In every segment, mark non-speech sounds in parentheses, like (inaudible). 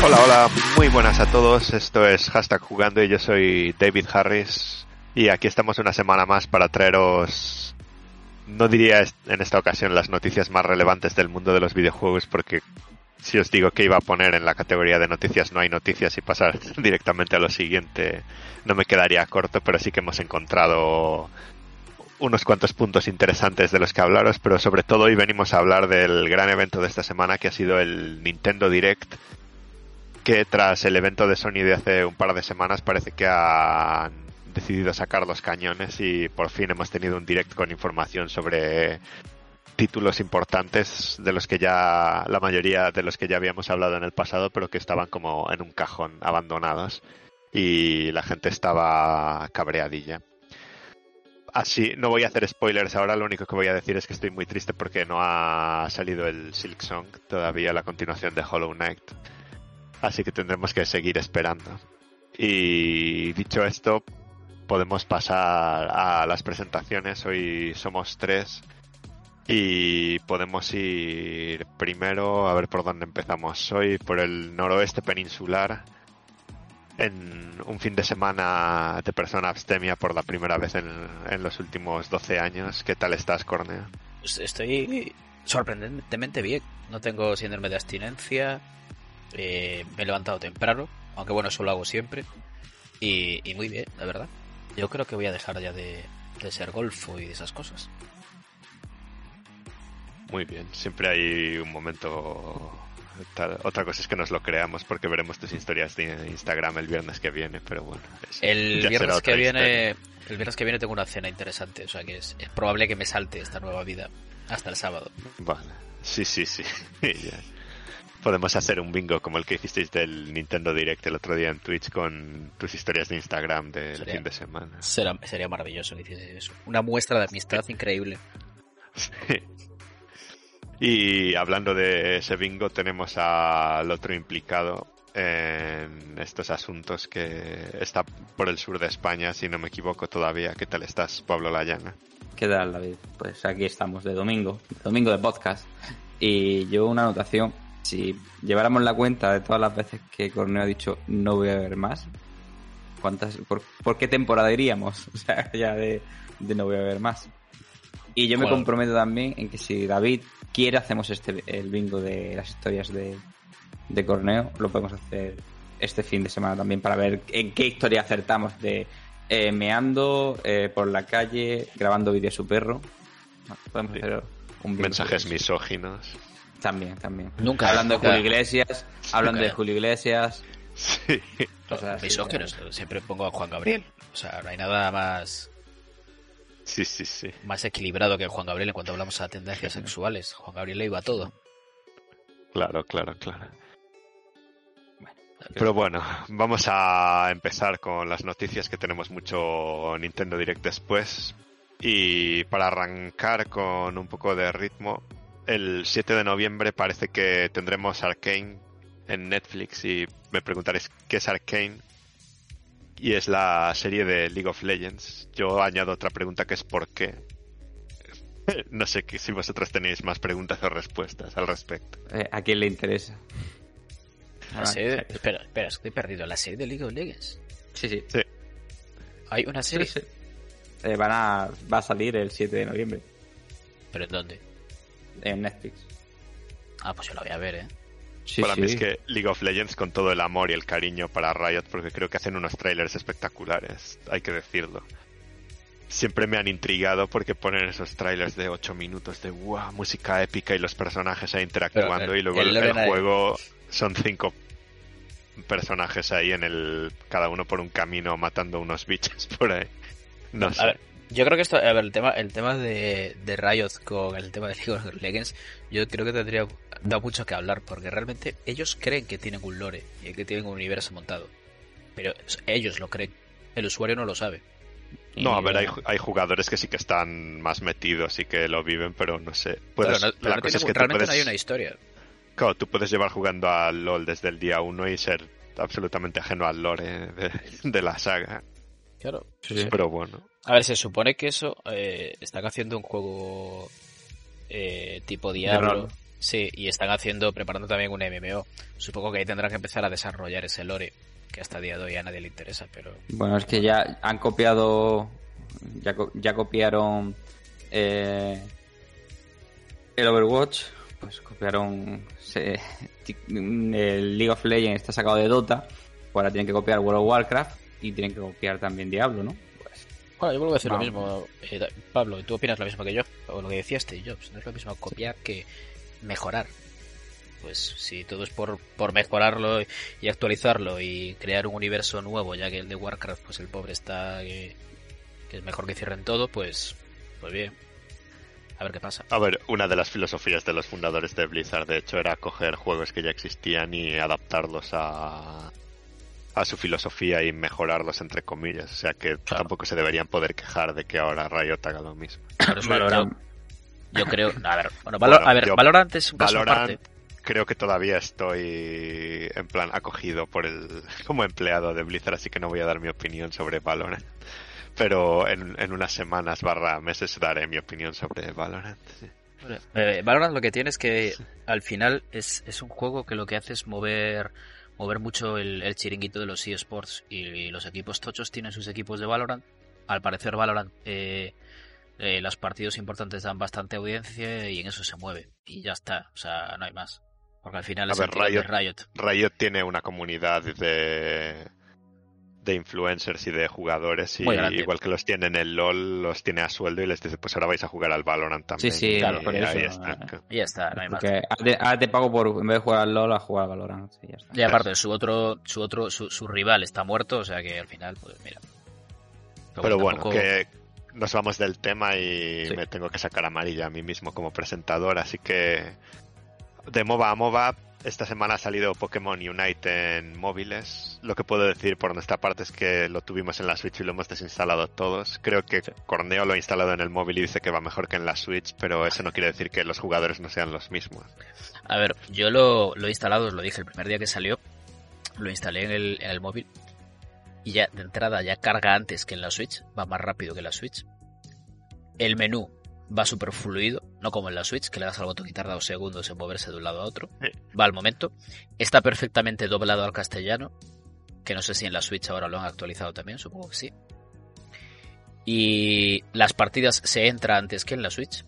Hola, hola, muy buenas a todos. Esto es Hashtag Jugando y yo soy David Harris. Y aquí estamos una semana más para traeros, no diría en esta ocasión las noticias más relevantes del mundo de los videojuegos, porque si os digo que iba a poner en la categoría de noticias no hay noticias y pasar (laughs) directamente a lo siguiente, no me quedaría corto, pero sí que hemos encontrado unos cuantos puntos interesantes de los que hablaros, pero sobre todo hoy venimos a hablar del gran evento de esta semana que ha sido el Nintendo Direct, que tras el evento de Sony de hace un par de semanas parece que han decidido sacar los cañones y por fin hemos tenido un direct con información sobre títulos importantes de los que ya la mayoría de los que ya habíamos hablado en el pasado pero que estaban como en un cajón abandonados y la gente estaba cabreadilla. Así no voy a hacer spoilers ahora lo único que voy a decir es que estoy muy triste porque no ha salido el Silk Song todavía la continuación de Hollow Knight así que tendremos que seguir esperando y dicho esto podemos pasar a las presentaciones hoy somos tres y podemos ir primero a ver por dónde empezamos. Hoy por el noroeste peninsular, en un fin de semana de persona abstemia por la primera vez en, en los últimos 12 años. ¿Qué tal estás, Cornea? Pues Estoy sorprendentemente bien. No tengo síndrome de abstinencia. Eh, me he levantado temprano, aunque bueno, eso lo hago siempre. Y, y muy bien, la verdad. Yo creo que voy a dejar ya de, de ser golfo y de esas cosas. Muy bien, siempre hay un momento. Otra cosa es que nos lo creamos porque veremos tus historias de Instagram el viernes que viene, pero bueno. El viernes que viene, historia. el viernes que viene tengo una cena interesante, o sea que es, es probable que me salte esta nueva vida hasta el sábado. Vale, sí, sí, sí. (laughs) Podemos hacer un bingo como el que hicisteis del Nintendo Direct el otro día en Twitch con tus historias de Instagram del Sería- fin de semana. Será, sería maravilloso que hiciese eso. Una muestra de amistad increíble. (laughs) Y hablando de ese bingo, tenemos al otro implicado en estos asuntos que está por el sur de España, si no me equivoco todavía. ¿Qué tal estás, Pablo Layana? ¿Qué tal, David? Pues aquí estamos de domingo, domingo de podcast. Y yo una anotación, si lleváramos la cuenta de todas las veces que Corneo ha dicho no voy a ver más, ¿cuántas, por, por qué temporada iríamos? (laughs) O sea, ya de, de no voy a ver más. Y yo me comprometo también en que si David quiere hacemos este el bingo de las historias de, de Corneo, lo podemos hacer este fin de semana también para ver en qué historia acertamos de eh, meando eh, por la calle, grabando vídeo a su perro. Podemos Sí. hacer un bingo Mensajes misóginos. También, también. Nunca- Hablando de Julio Iglesias, hablando de Julio Iglesias. Sí. cosas así, Misóginos, siempre pongo a Juan Gabriel. O sea, no hay nada más, Sí, sí, sí. más equilibrado que Juan Gabriel en cuanto hablamos a tendencias sexuales. Juan Gabriel le iba a todo. Claro, claro, claro. Pero bueno, vamos a empezar con las noticias que tenemos mucho Nintendo Direct después. Y para arrancar con un poco de ritmo, el 7 de noviembre parece que tendremos Arcane en Netflix y me preguntaréis qué es Arcane. Y es la serie de League of Legends. Yo añado otra pregunta que es ¿por qué? (laughs) No sé que si vosotros tenéis más preguntas o respuestas al respecto. Eh, ¿A quién le interesa? La Ah, serie. Espera, espera, estoy perdido. La serie de League of Legends. Sí, sí. Sí. Hay una Sí, serie. sí. Eh, van a, va a salir el 7 de noviembre ¿Pero en dónde? En Netflix. Ah, pues yo la voy a ver, ¿eh? Sí, para sí. mí es que League of Legends con todo el amor y el cariño para Riot, porque creo que hacen unos trailers espectaculares, hay que decirlo. Siempre me han intrigado porque ponen esos trailers de 8 minutos de wow, música épica y los personajes ahí interactuando Pero, y luego el el, el juego son cinco personajes ahí en el cada uno por un camino matando unos bichos por ahí. No A sé. ver, yo creo que esto, a ver, el tema, el tema de, de Riot con el tema de League of Legends, yo creo que tendría da mucho que hablar, porque realmente ellos creen que tienen un lore y que tienen un universo montado. Pero ellos lo creen, el usuario no lo sabe. No, a ver, hay, hay jugadores que sí que están más metidos y que lo viven, pero no sé. Puedes- claro, no- pero la no cosa tiene- es que realmente puedes, no hay una historia. claro, tú puedes llevar jugando al LOL desde el día uno y ser absolutamente ajeno al lore de, de la saga. Claro. Sí. Pero bueno, A ver, se supone que eso eh, están haciendo un juego eh, tipo Diablo. Sí, y están haciendo, preparando también un MMO. Supongo que ahí tendrán que empezar a desarrollar ese lore, que hasta el día de hoy a nadie le interesa, pero... Bueno, es que ya han copiado. Ya, co- ya copiaron. eh, el Overwatch. Pues copiaron. se- (laughs) el League of Legends está sacado de Dota. pues Ahora tienen que copiar World of Warcraft. Y tienen que copiar también Diablo, ¿no? Pues, Bueno, yo vuelvo a decir lo mismo, eh, Pablo, ¿tú opinas lo mismo que yo? O lo que decía Steve Jobs, no es lo mismo copiar que mejorar. Pues si todo es por, por mejorarlo y actualizarlo y crear un universo nuevo, ya que el de Warcraft, pues el pobre está que, que es mejor que cierren todo, pues, pues bien. A ver qué pasa. a ver, una de las filosofías de los fundadores de Blizzard, de hecho, era coger juegos que ya existían y adaptarlos a, a su filosofía y mejorarlos, entre comillas. O sea que tampoco se deberían poder quejar de que ahora Riot haga lo mismo. Valorant. yo, yo creo, a ver, bueno, (laughs) Valor- Bueno, a ver, yo- Valorant es un caso Valorant, aparte. creo que todavía estoy en plan acogido por el (laughs) como empleado de Blizzard, así que no voy a dar mi opinión sobre Valorant. Pero en, en unas semanas barra meses daré mi opinión sobre Valorant. sí. Eh, Valorant lo que tiene es que al final es, es un juego que lo que hace es mover mover mucho el, el chiringuito de los eSports y, los equipos tochos tienen sus equipos de Valorant. Al parecer Valorant eh, eh, los partidos importantes dan bastante audiencia y en eso se mueve y ya está, o sea, no hay más. Porque al final es Riot. Riot tiene una comunidad de de influencers y de jugadores y igual que los tiene en el LOL los tiene a sueldo y les dice pues ahora vais a jugar al Valorant también Sí, sí, Y claro, por ahí eso, está. eh, Y ya está, no hay más. Ahora te, pago por, en vez de jugar al LOL, a jugar al Valorant. Sí, ya está. Y aparte su otro su otro su, su rival está muerto, o sea que al final pues mira. Pero bueno, tampoco- que nos vamos del tema y Sí. me tengo que sacar amarilla a mí mismo como presentador, así que de MOBA a MOBA, esta semana ha salido Pokémon Unite en móviles. Lo que puedo decir por nuestra parte es que lo tuvimos en la Switch y lo hemos desinstalado todos. Creo que Corneo lo ha instalado en el móvil y dice que va mejor que en la Switch, pero eso no quiere decir que los jugadores no sean los mismos. A ver, yo lo, lo he instalado, os lo dije el primer día que salió. Lo instalé en el, en el móvil. Y ya de entrada ya carga antes que en la Switch. Va más rápido que la Switch. El menú va súper fluido. No como en la Switch, que le das al botón y tarda dos segundos en moverse de un lado a otro. Sí. Va al momento. Está perfectamente doblado al castellano. Que no sé si en la Switch ahora lo han actualizado también, supongo que sí. Y las partidas se entra antes que en la Switch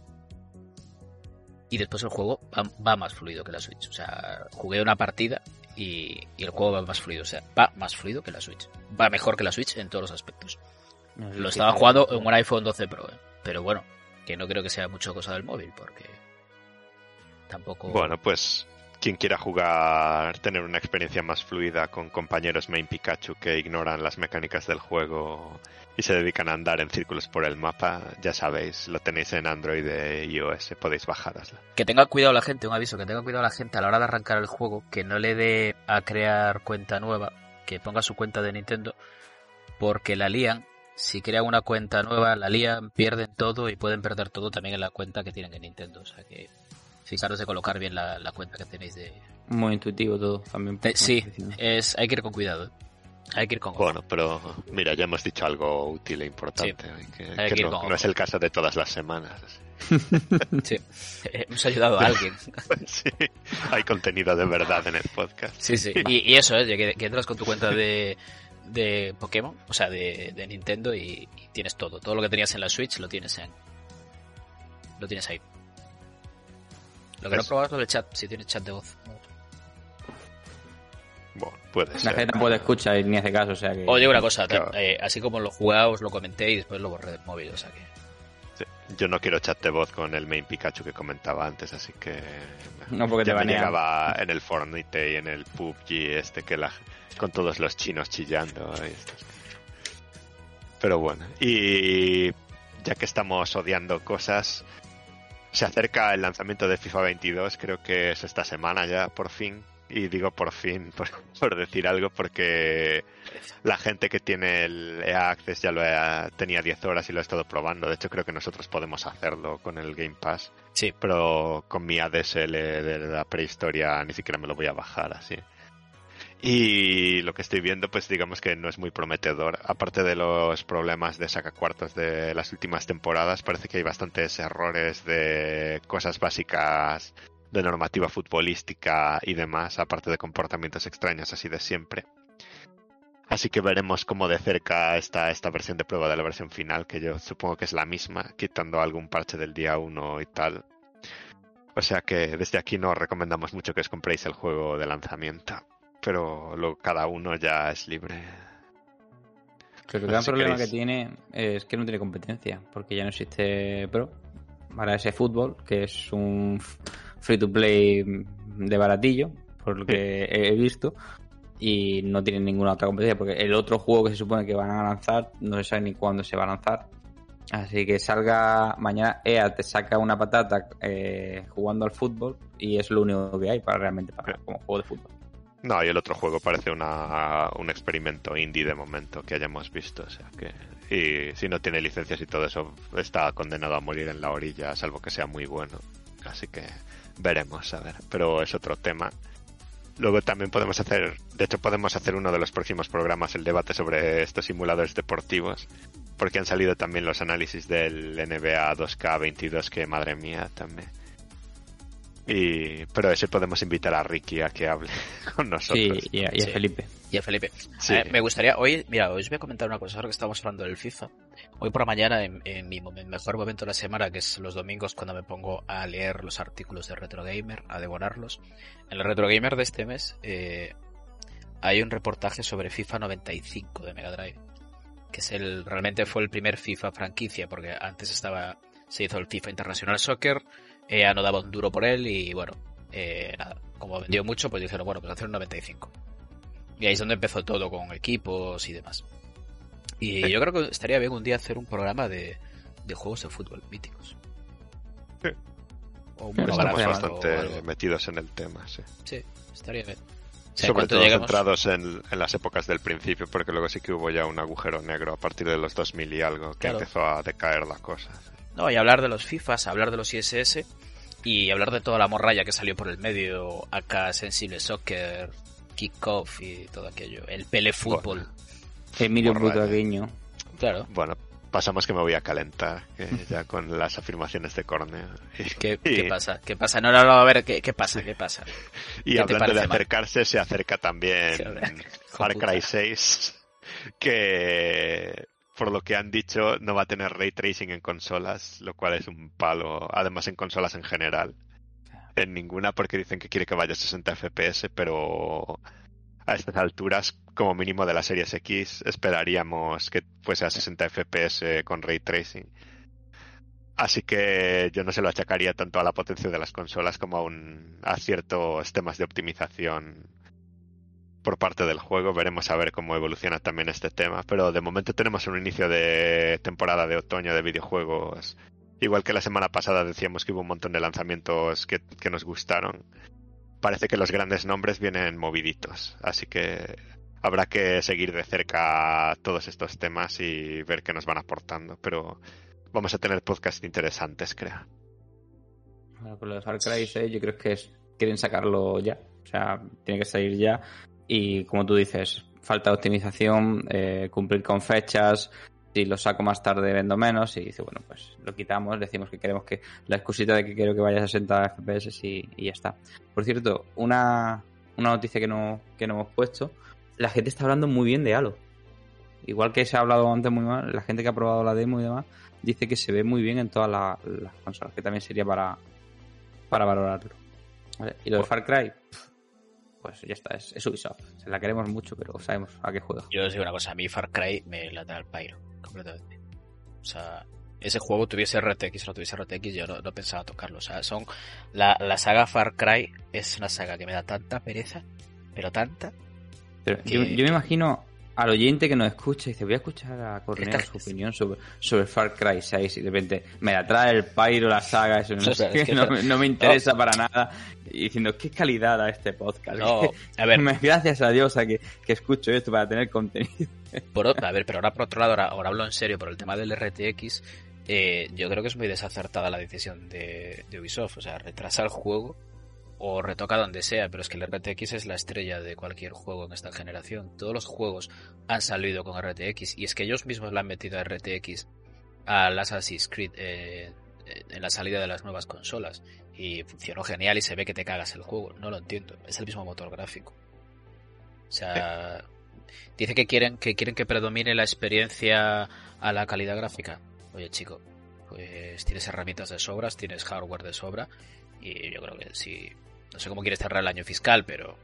y después el juego va, va más fluido que la Switch. O sea, jugué una partida y, y el juego va más fluido. O sea, va más fluido que la Switch. Va mejor que la Switch en todos los aspectos. No Lo estaba jugando en un iPhone 12 Pro, ¿eh? pero bueno, que no creo que sea mucho cosa del móvil porque tampoco. Bueno, pues quien quiera jugar, tener una experiencia más fluida con compañeros main Pikachu que ignoran las mecánicas del juego y se dedican a andar en círculos por el mapa, ya sabéis, lo tenéis en Android e iOS, podéis bajárosla. Que tenga cuidado la gente, un aviso, que tenga cuidado la gente a la hora de arrancar el juego, que no le dé a crear cuenta nueva, que ponga su cuenta de Nintendo, porque la lían. Si crean una cuenta nueva, la lían, pierden todo y pueden perder todo también en la cuenta que tienen en Nintendo. O sea que fijaros de colocar bien la, la cuenta que tenéis de... Muy intuitivo todo también. de- sí, es, hay que ir con cuidado. ¿eh? Hay que ir con... Bueno, pero mira, ya hemos dicho algo útil e importante, ¿eh? que, Hay que que ir no, con no es el caso de todas las semanas. (laughs) Sí. Hemos ayudado a (laughs) alguien. sí, hay contenido de verdad en el podcast. Sí, sí. Y, y eso, ¿eh? que, que entras con tu cuenta de, de Pokémon, o sea, de, de Nintendo y, y tienes todo. Todo lo que tenías en la Switch lo tienes en. Lo tienes ahí. Lo que no he Es- probado es lo del chat, si tienes chat de voz. Bueno, puede La ser. gente tampoco escucha y ni hace caso, o sea que... Oye, una cosa, Claro. eh, así como lo jugaba, os lo comenté y después lo borré del móvil, o sea que. Yo no quiero chat de voz con el main Pikachu que comentaba antes, así que No, porque te ya me banean. llegaba en el Fortnite y en el PUBG este que la con todos los chinos chillando y Pero bueno, y ya que estamos odiando cosas, se acerca el lanzamiento de FIFA 22, creo que es esta semana ya, por fin. Y digo por fin, (laughs) por, decir algo, porque la gente que tiene el EA Access ya lo tenía 10 horas y lo ha estado probando. De hecho, creo que nosotros podemos hacerlo con el Game Pass. Sí. Pero con mi ADSL de la prehistoria ni siquiera me lo voy a bajar así. Y lo que estoy viendo, pues digamos que no es muy prometedor. Aparte de los problemas de sacacuartos de las últimas temporadas, parece que hay bastantes errores de cosas básicas de normativa futbolística y demás, aparte de comportamientos extraños así de siempre. Así que veremos cómo de cerca está esta versión de prueba de la versión final, que yo supongo que es la misma, quitando algún parche del día 1 y tal. O sea que desde aquí no recomendamos mucho que os compréis el juego de lanzamiento, pero lo, cada uno ya es libre. Creo que el gran problema que tiene es que no tiene competencia, porque ya no existe Pro. Ahora ese fútbol, que es un free to play de baratillo, por lo que he visto, y no tienen ninguna otra competencia, porque el otro juego que se supone que van a lanzar no se sabe ni cuándo se va a lanzar. Así que salga mañana EA te saca una patata eh, jugando al fútbol y es lo único que hay para realmente para como juego de fútbol. No, y el otro juego parece una, un experimento indie de momento que hayamos visto. O sea que. Y si no tiene licencias y todo eso, está condenado a morir en la orilla, salvo que sea muy bueno. Así que veremos, a ver. Pero es otro tema. Luego también podemos hacer, de hecho podemos hacer uno de los próximos programas, el debate sobre estos simuladores deportivos, porque han salido también los análisis del NBA 2K22, que madre mía también. Y, pero ese podemos invitar a Ricky a que hable (laughs) con nosotros. Sí, y a, Felipe. Y a Felipe. me gustaría, hoy, mira, os voy a comentar una cosa, ahora que estamos hablando del FIFA. Hoy por la mañana, en, mi mejor momento de la semana, que es los domingos, cuando me pongo a leer los artículos de Retro Gamer, a devorarlos. En el Retro Gamer de este mes eh, hay un reportaje sobre FIFA 95 de Mega Drive. Que es el, realmente fue el primer FIFA franquicia, porque antes estaba, se hizo el FIFA International Soccer, EA no daba un duro por él y bueno, eh, nada, como vendió mucho, pues dijeron, bueno, pues hacer un 95. Y ahí es donde empezó todo con equipos y demás. Y yo creo que estaría bien un día hacer un programa de, de juegos de fútbol míticos. Sí. O Estamos bastante metidos en el tema, sí. Sí, estaría bien. Sobre todo centrados en, en, las épocas del principio, porque luego sí que hubo ya un agujero negro a partir de los 2000 y algo, que empezó a decaer la cosa. No, y hablar de los FIFAs, hablar de los ISS y hablar de toda la morralla que salió por el medio, acá Sensible Soccer, Kickoff y todo aquello, el Pele Fútbol. Emilio Butragueño. Claro. Bueno, pasamos que me voy a calentar ya con las afirmaciones de Corneo. ¿Qué, (laughs) ¿Qué, pasa? ¿Qué pasa? No, no, no, a ver, ¿qué, qué pasa? ¿Qué pasa? (laughs) Y hablando de acercarse, se acerca también (laughs) Far Cry 6, que por lo que han dicho, no va a tener ray tracing en consolas, lo cual es un palo, además en consolas en general. En ninguna porque dicen que quiere que vaya a 60 FPS, pero a estas alturas, como mínimo de la Series X, esperaríamos que fuese a 60 FPS con ray tracing. Así que yo no se lo achacaría tanto a la potencia de las consolas como a, un, a ciertos temas de optimización por parte del juego. Veremos a ver cómo evoluciona también este tema. Pero de momento tenemos un inicio de temporada de otoño de videojuegos. Igual que la semana pasada decíamos que hubo un montón de lanzamientos que, nos gustaron. Parece que los grandes nombres vienen moviditos. Así que habrá que seguir de cerca todos estos temas y ver qué nos van aportando. Pero vamos a tener podcasts interesantes, creo. Bueno, con lo de Far Cry 6 yo creo que quieren sacarlo ya. O sea, tiene que salir ya y como tú dices, falta de optimización, eh, cumplir con fechas, si lo saco más tarde vendo menos y dice, bueno, pues lo quitamos, decimos que queremos que la excusita de que quiero que vaya a 60 FPS y, ya está. Por cierto, una, una noticia que no, que no hemos puesto, la gente está hablando muy bien de Halo. Igual que se ha hablado antes muy mal, la gente que ha probado la demo y demás, dice que se ve muy bien en todas las consolas, que también sería para, para valorarlo. Y lo de pues Far Cry, pues ya está, es, Ubisoft. Se la queremos mucho, pero sabemos a qué juega. Yo os digo una cosa, a mí Far Cry me la da el pairo, completamente. O sea, ese juego tuviese RTX o no tuviese RTX, yo no, pensaba tocarlo. O sea, son. La, la, saga Far Cry es una saga que me da tanta pereza, pero tanta. yo, me imagino al oyente que nos escucha y dice, voy a escuchar a Corneo su opinión sobre, sobre Far Cry 6 y de repente me la trae el Pyro, la saga, eso no, (laughs) sé, que no, no, me interesa para nada. Y diciendo, qué calidad da este podcast. No, a ver. (laughs) Gracias a Dios a que, que escucho esto para tener contenido. (laughs) Por, a ver, pero ahora por otro lado, ahora, ahora hablo en serio, por el tema del RTX, eh, yo creo que es muy desacertada la decisión de, de Ubisoft. O sea, retrasar el juego o retoca donde sea, pero es que el RTX es la estrella de cualquier juego en esta generación. Todos los juegos han salido con RTX y es que ellos mismos le han metido a RTX al Assassin's Creed eh, en la salida de las nuevas consolas y funcionó genial y se ve que te cagas el juego. No lo entiendo, es el mismo motor gráfico. O sea, dice que quieren que quieren que predomine la experiencia a la calidad gráfica. Oye, chico, pues tienes herramientas de sobras, tienes hardware de sobra y yo creo que si no sé cómo quieres cerrar el año fiscal, pero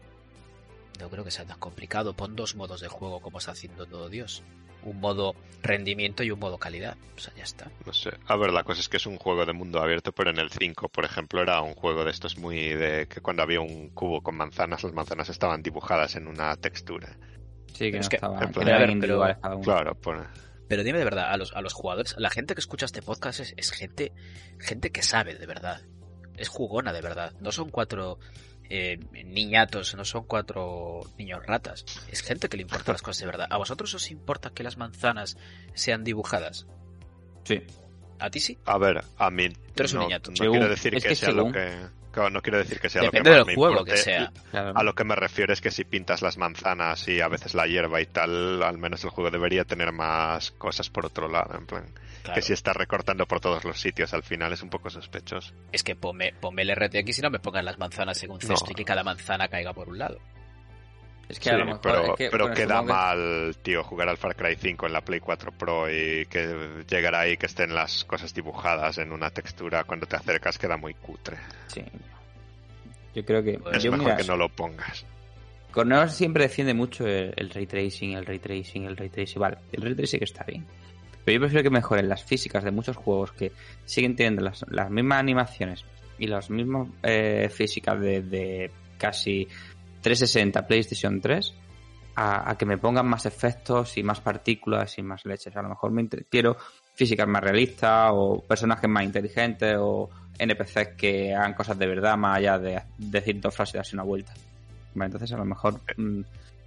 no creo que sea tan complicado. Pon dos modos de juego como está haciendo todo Dios. Un modo rendimiento y un modo calidad. O sea, ya está. No sé. A ver, la cosa es que es un juego de mundo abierto, pero en el 5, por ejemplo, era un juego de estos muy de que cuando había un cubo con manzanas, las manzanas estaban dibujadas en una textura. Sí, que no es que, estaban pero, a ver, pero, Claro, pues... Pero dime de verdad, a los, a los jugadores, la gente que escucha este podcast es, es gente, gente que sabe de verdad es jugona de verdad. No son cuatro eh, niñatos, no son cuatro niños ratas. Es gente que le importa las cosas de verdad. ¿A vosotros os importa que las manzanas sean dibujadas? Sí. ¿A ti sí? A ver, a mí. Tú eres no, un niñato. no Según- quiero decir es que, que sea según- lo que. claro, no quiero decir que sea Depende lo que del más me juego importe. que sea. Claro. A lo que me refiero es que si pintas las manzanas y a veces la hierba y tal, al menos el juego debería tener más cosas por otro lado. En plan, Claro. que si estás recortando por todos los sitios al final es un poco sospechoso. Es que ponme, ponme el RTX y no me pongan las manzanas en un cesto No. y que cada manzana caiga por un lado. Es que Sí, a lo mejor pero, es que, pero bueno, queda supongo mal, tío, jugar al Far Cry 5 en la Play 4 Pro y que llegar ahí y que estén las cosas dibujadas en una textura cuando te acercas queda muy cutre. Sí. Yo creo que. Es yo, mejor mira, que no lo pongas. Corneo siempre defiende mucho el, el ray tracing, el ray tracing, el ray tracing. Vale, el ray tracing está bien. Pero yo prefiero que mejoren las físicas de muchos juegos que siguen teniendo las, las mismas animaciones y las mismas eh, físicas de, de casi 360 PlayStation 3 a, que me pongan más efectos y más partículas y más leches. A lo mejor me quiero físicas más realistas o personajes más inteligentes o NPCs que hagan cosas de verdad más allá de decir dos frases y darse una vuelta. Entonces a lo mejor mm,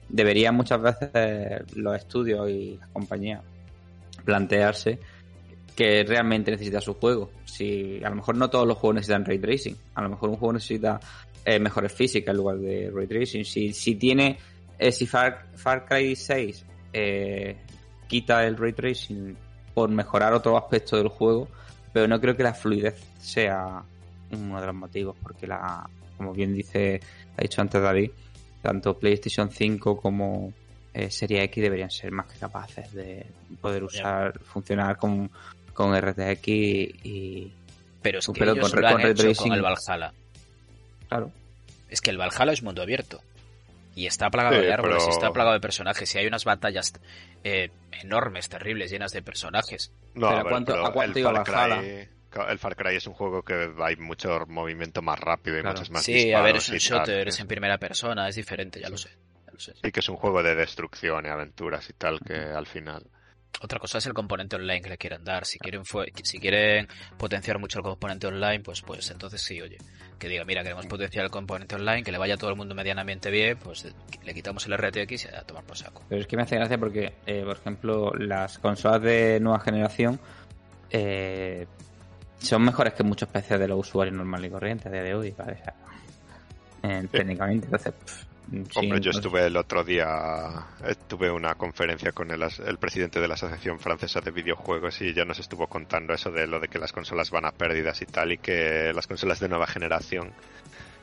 deberían muchas veces los estudios y las compañías plantearse que realmente necesita su juego. Si a lo mejor no todos los juegos necesitan ray tracing, a lo mejor un juego necesita eh, mejores físicas en lugar de ray tracing. Si, si tiene, eh, si Far, Cry 6 eh, quita el ray tracing por mejorar otro aspecto del juego, pero no creo que la fluidez sea uno de los motivos, porque la, como bien dice, ha dicho antes David, tanto PlayStation 5 como eh, Serie X deberían ser más que capaces de poder usar, funcionar con, con RTX y, Pero es que ellos con- lo han con hecho con el Valhalla. claro, Es que el Valhalla es mundo abierto. Y está plagado Sí, de árboles, pero- y está plagado de personajes. Y hay unas batallas eh, enormes, terribles, llenas de personajes. No, Pero a ¿a ver, cuánto- pero a cuánto el iba Far Valhalla? Cry, el Far Cry es un juego que hay mucho movimiento más rápido y Claro. muchos más sí, a ver, es un tal, shooter, es en primera persona, es diferente, ya lo sé. Lo sé. Sí que es un juego de destrucción y aventuras y tal que al final... Otra cosa es el componente online que le quieren dar. Si quieren fue- si quieren potenciar mucho el componente online, pues pues entonces sí, oye, que diga, mira, queremos potenciar el componente online, que le vaya a todo el mundo medianamente bien, pues eh, le quitamos el RTX y a tomar por saco. pero es que me hace gracia porque, eh, por ejemplo, las consolas de nueva generación eh, son mejores que muchos PCs de los usuarios normales y corrientes a día de hoy, ¿vale? O sea, eh, técnicamente, entonces, pff, sí, Hombre, yo sé. estuve el otro día, tuve una conferencia con el, as- el presidente de la Asociación Francesa de Videojuegos y ya nos estuvo contando eso de lo de que las consolas van a pérdidas y tal y que las consolas de nueva generación,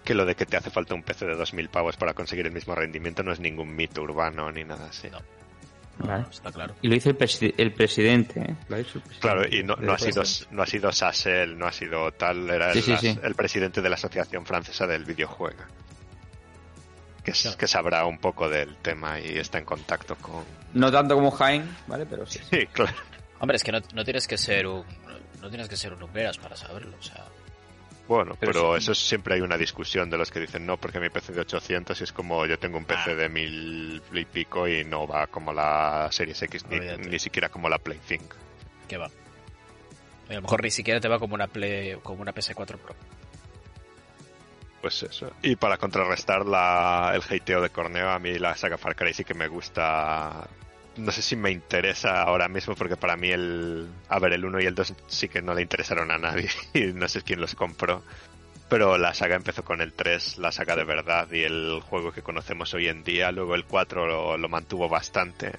que lo de que te hace falta un PC de 2.000 pavos para conseguir el mismo rendimiento no es ningún mito urbano ni nada así. No. Vale. Está claro. Y lo hizo el, presi- el presidente, ¿eh? Lo el presidente. Claro, y no, no ha sido no ha sido Sassel, no ha sido tal, era Sí, el, sí, las- sí. el presidente de la Asociación Francesa del Videojuego. Que, es- Claro. que sabrá un poco del tema y está en contacto con... No tanto como Jaime, ¿vale? Pero sí. Sí, claro. Hombre, es que no, no tienes que ser un no tienes que ser un Umbreras para saberlo, o sea, Bueno, Pero pero, sí. eso es- siempre hay una discusión de los que dicen no, porque mi PC de 800 y es como yo tengo un PC Ah. de mil y pico y no va como la Series X ni, ni siquiera como la Play 5. Que va. A lo mejor ni siquiera te va como una Play, como una PS4 Pro. Pues eso. Y para contrarrestar la, el hateo de Corneo, a mí la saga Far Cry sí que me gusta. No sé si me interesa ahora mismo, porque para mí el. A ver, el 1 y el 2 sí que no le interesaron a nadie (laughs) y no sé quién los compró. Pero la saga empezó con el 3, la saga de verdad y el juego que conocemos hoy en día. Luego el 4 lo, lo mantuvo bastante.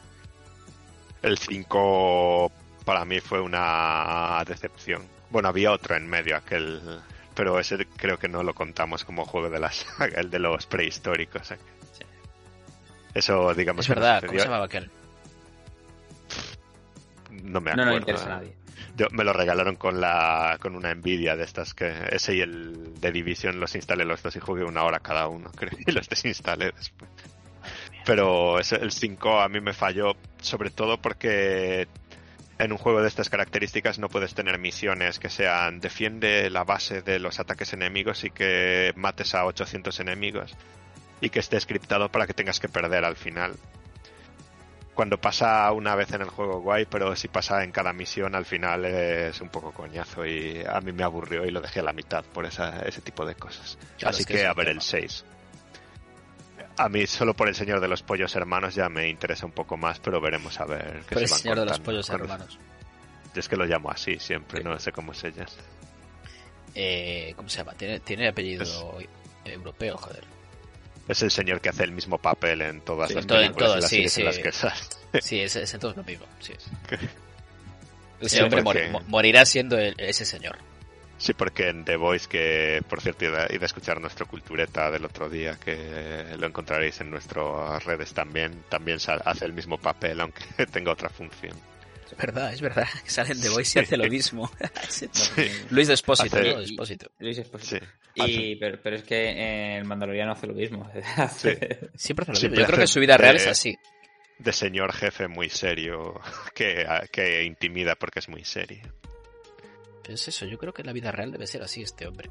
El 5 para mí fue una decepción. Bueno, había otro en medio, aquel. Pero ese creo que no lo contamos como juego de la saga, el de los prehistóricos. ¿eh? Sí. Eso, digamos, Es que no verdad, ¿cómo se llamaba aquel? No me No acuerdo. nos interesa a nadie. Yo- me lo regalaron con la con una Nvidia de estas que ese y el de Division los instalé los dos y jugué una hora cada uno, (laughs) creo, y los desinstalé después. Pero ese- el 5 a mí me falló, sobre todo porque en un juego de estas características no puedes tener misiones que sean defiende la base de los ataques enemigos y que mates a 800 enemigos y que esté scriptado para que tengas que perder al final. Cuando pasa una vez en el juego guay, pero si pasa en cada misión al final es un poco coñazo y a mí me aburrió y lo dejé a la mitad por esa, ese tipo de cosas. Claro, Así es que a ver tema. el 6. A mí solo por el Señor de los Pollos Hermanos ya me interesa un poco más, pero veremos a ver qué Por el van señor de los pollos hermanos. Yo es que lo llamo así siempre, no sé cómo se llama. Eh, ¿Cómo se llama? Tiene, tiene apellido europeo, joder. Es el señor que hace el mismo papel en todas Sí, las en todo- en películas todo, y las sí, series en sí. las que sale. Sí, todo es lo mismo. Sí. Sí, (laughs) Ese hombre porque- morirá siendo el- ese señor. Sí, porque en The Voice, que por cierto, id a, escuchar nuestro cultureta del otro día, que lo encontraréis en nuestras redes también, también hace el mismo papel, aunque (laughs) tenga otra función. Es verdad, es verdad. Que salen de Voice y hace lo mismo. (laughs) Sí. Luis Despósito, Hace- ¿no? Despósito. Luis Esposito. Sí. Y, pero, pero es que eh, el Mandaloriano hace lo mismo. (laughs) Hace- Siempre hace lo Siempre mismo. Yo creo que su vida real de- es así. De señor jefe muy serio, que, que intimida porque es muy serio. Es eso, yo creo que en la vida real debe ser así este hombre.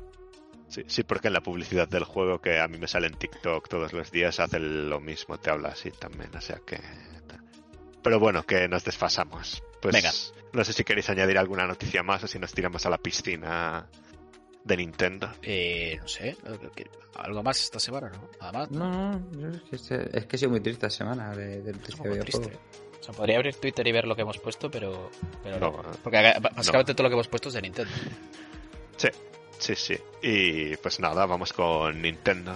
Sí, sí, porque en la publicidad del juego que a mí me sale en TikTok todos los días hace lo mismo, te habla así también, o sea que... Pero bueno, que nos desfasamos. Pues Venga. no sé si queréis añadir alguna noticia más o si nos tiramos a la piscina de Nintendo. Eh, no sé, ¿qué- algo más esta semana, ¿no? Nada más. No, no, no, es que, es que he sido muy triste esta semana de, del Es un triste poco videojuego. triste. Sea, podría abrir Twitter y ver lo que hemos puesto, pero, pero no. No, Porque básicamente todo lo que hemos puesto es de Nintendo. Sí, sí, sí. Y pues nada, vamos con Nintendo.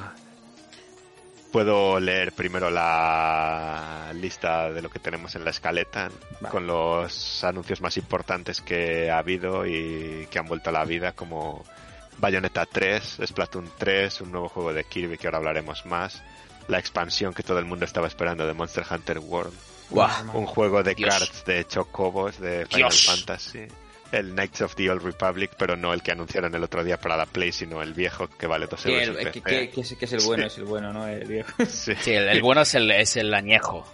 Puedo leer primero la lista de lo que tenemos en la escaleta Vale. con los anuncios más importantes que ha habido y que han vuelto a la vida como Bayonetta 3, Splatoon 3, un nuevo juego de Kirby que ahora hablaremos más, la expansión que todo el mundo estaba esperando de Monster Hunter World, Un juego de Dios. cards de Chocobos de Final Dios. Fantasy. El Knights of the Old Republic, pero no el que anunciaron el otro día para la Play, sino el viejo que vale 2 Que, euros. que, que- que es, que es el bueno, Sí. es el bueno, ¿no? El viejo. (laughs) Sí. Sí, el, el bueno es el, es el añejo.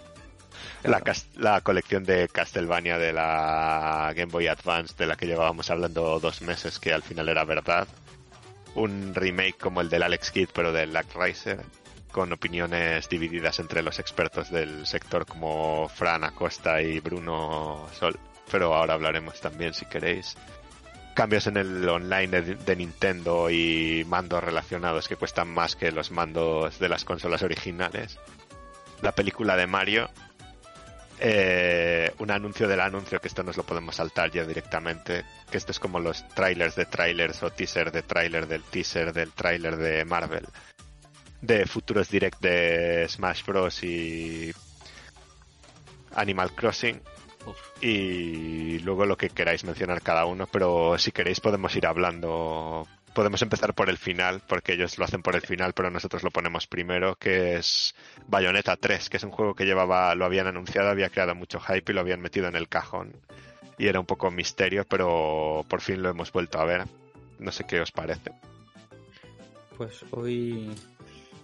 La, la colección de Castlevania de la Game Boy Advance, de la que llevábamos hablando dos meses, que al final era verdad. Un remake como el del Alex Kidd, pero del Lack Riser, con opiniones divididas entre los expertos del sector como Fran Acosta y Bruno Sol. Pero ahora hablaremos también si queréis. Cambios en el online de, Nintendo y mandos relacionados que cuestan más que los mandos de las consolas originales. La película de Mario, eh, un anuncio del anuncio, que esto nos lo podemos saltar ya directamente, que esto es como los trailers de trailers o teaser de trailer del teaser del trailer de Marvel, de futuros direct de Smash Bros. y Animal Crossing. Y luego lo que queráis mencionar cada uno, pero si queréis podemos ir hablando. Podemos empezar por el final, porque ellos lo hacen por el final, pero nosotros lo ponemos primero, que es Bayonetta 3, que es un juego que llevaba, lo habían anunciado, había creado mucho hype y lo habían metido en el cajón. Y era un poco misterio, pero por fin lo hemos vuelto a ver. No sé qué os parece. Pues hoy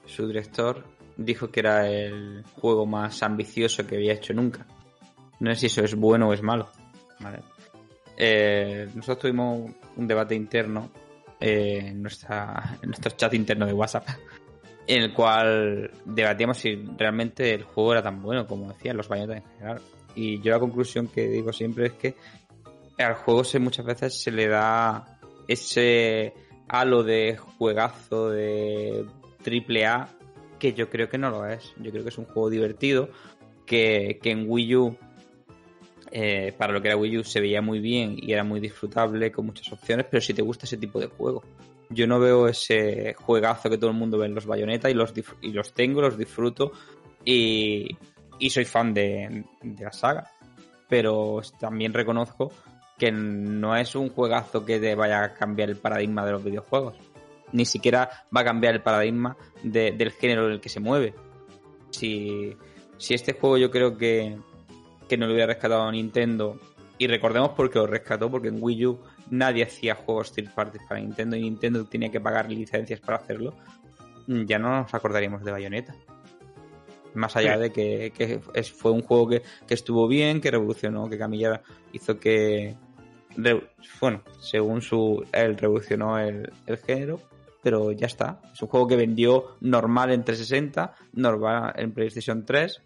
su director dijo que era el juego más ambicioso que había hecho nunca. No sé si eso es bueno o es malo. Eh, nosotros tuvimos un debate interno eh, en nuestro chat interno de WhatsApp, en el cual debatíamos si realmente el juego era tan bueno como decían los bañetas en general. Y yo la conclusión que digo siempre es que al juego se, muchas veces se le da ese halo de juegazo de triple A que yo creo que no lo es. Yo creo que es un juego divertido que, en Wii U eh, para lo que era Wii U se veía muy bien y era muy disfrutable con muchas opciones, pero si te gusta ese tipo de juego. Yo no veo ese juegazo que todo el mundo ve en los Bayonetta y los, y los tengo, los disfruto y, y soy fan de, de la saga. Pero también reconozco que no es un juegazo que te vaya a cambiar el paradigma de los videojuegos. Ni siquiera va a cambiar el paradigma de- del género en el que se mueve. Si, si este juego yo creo que, que no lo hubiera rescatado Nintendo, y recordemos porque lo rescató, porque en Wii U nadie hacía juegos third parties para Nintendo y Nintendo tenía que pagar licencias para hacerlo, ya no nos acordaríamos de Bayonetta. Más allá Sí. de que, que es- fue un juego que, que estuvo bien, que revolucionó, que Camilla hizo que. re- bueno, según su. Él revolucionó el, el género, pero ya está. Es un juego que vendió normal en 360, normal en PlayStation 3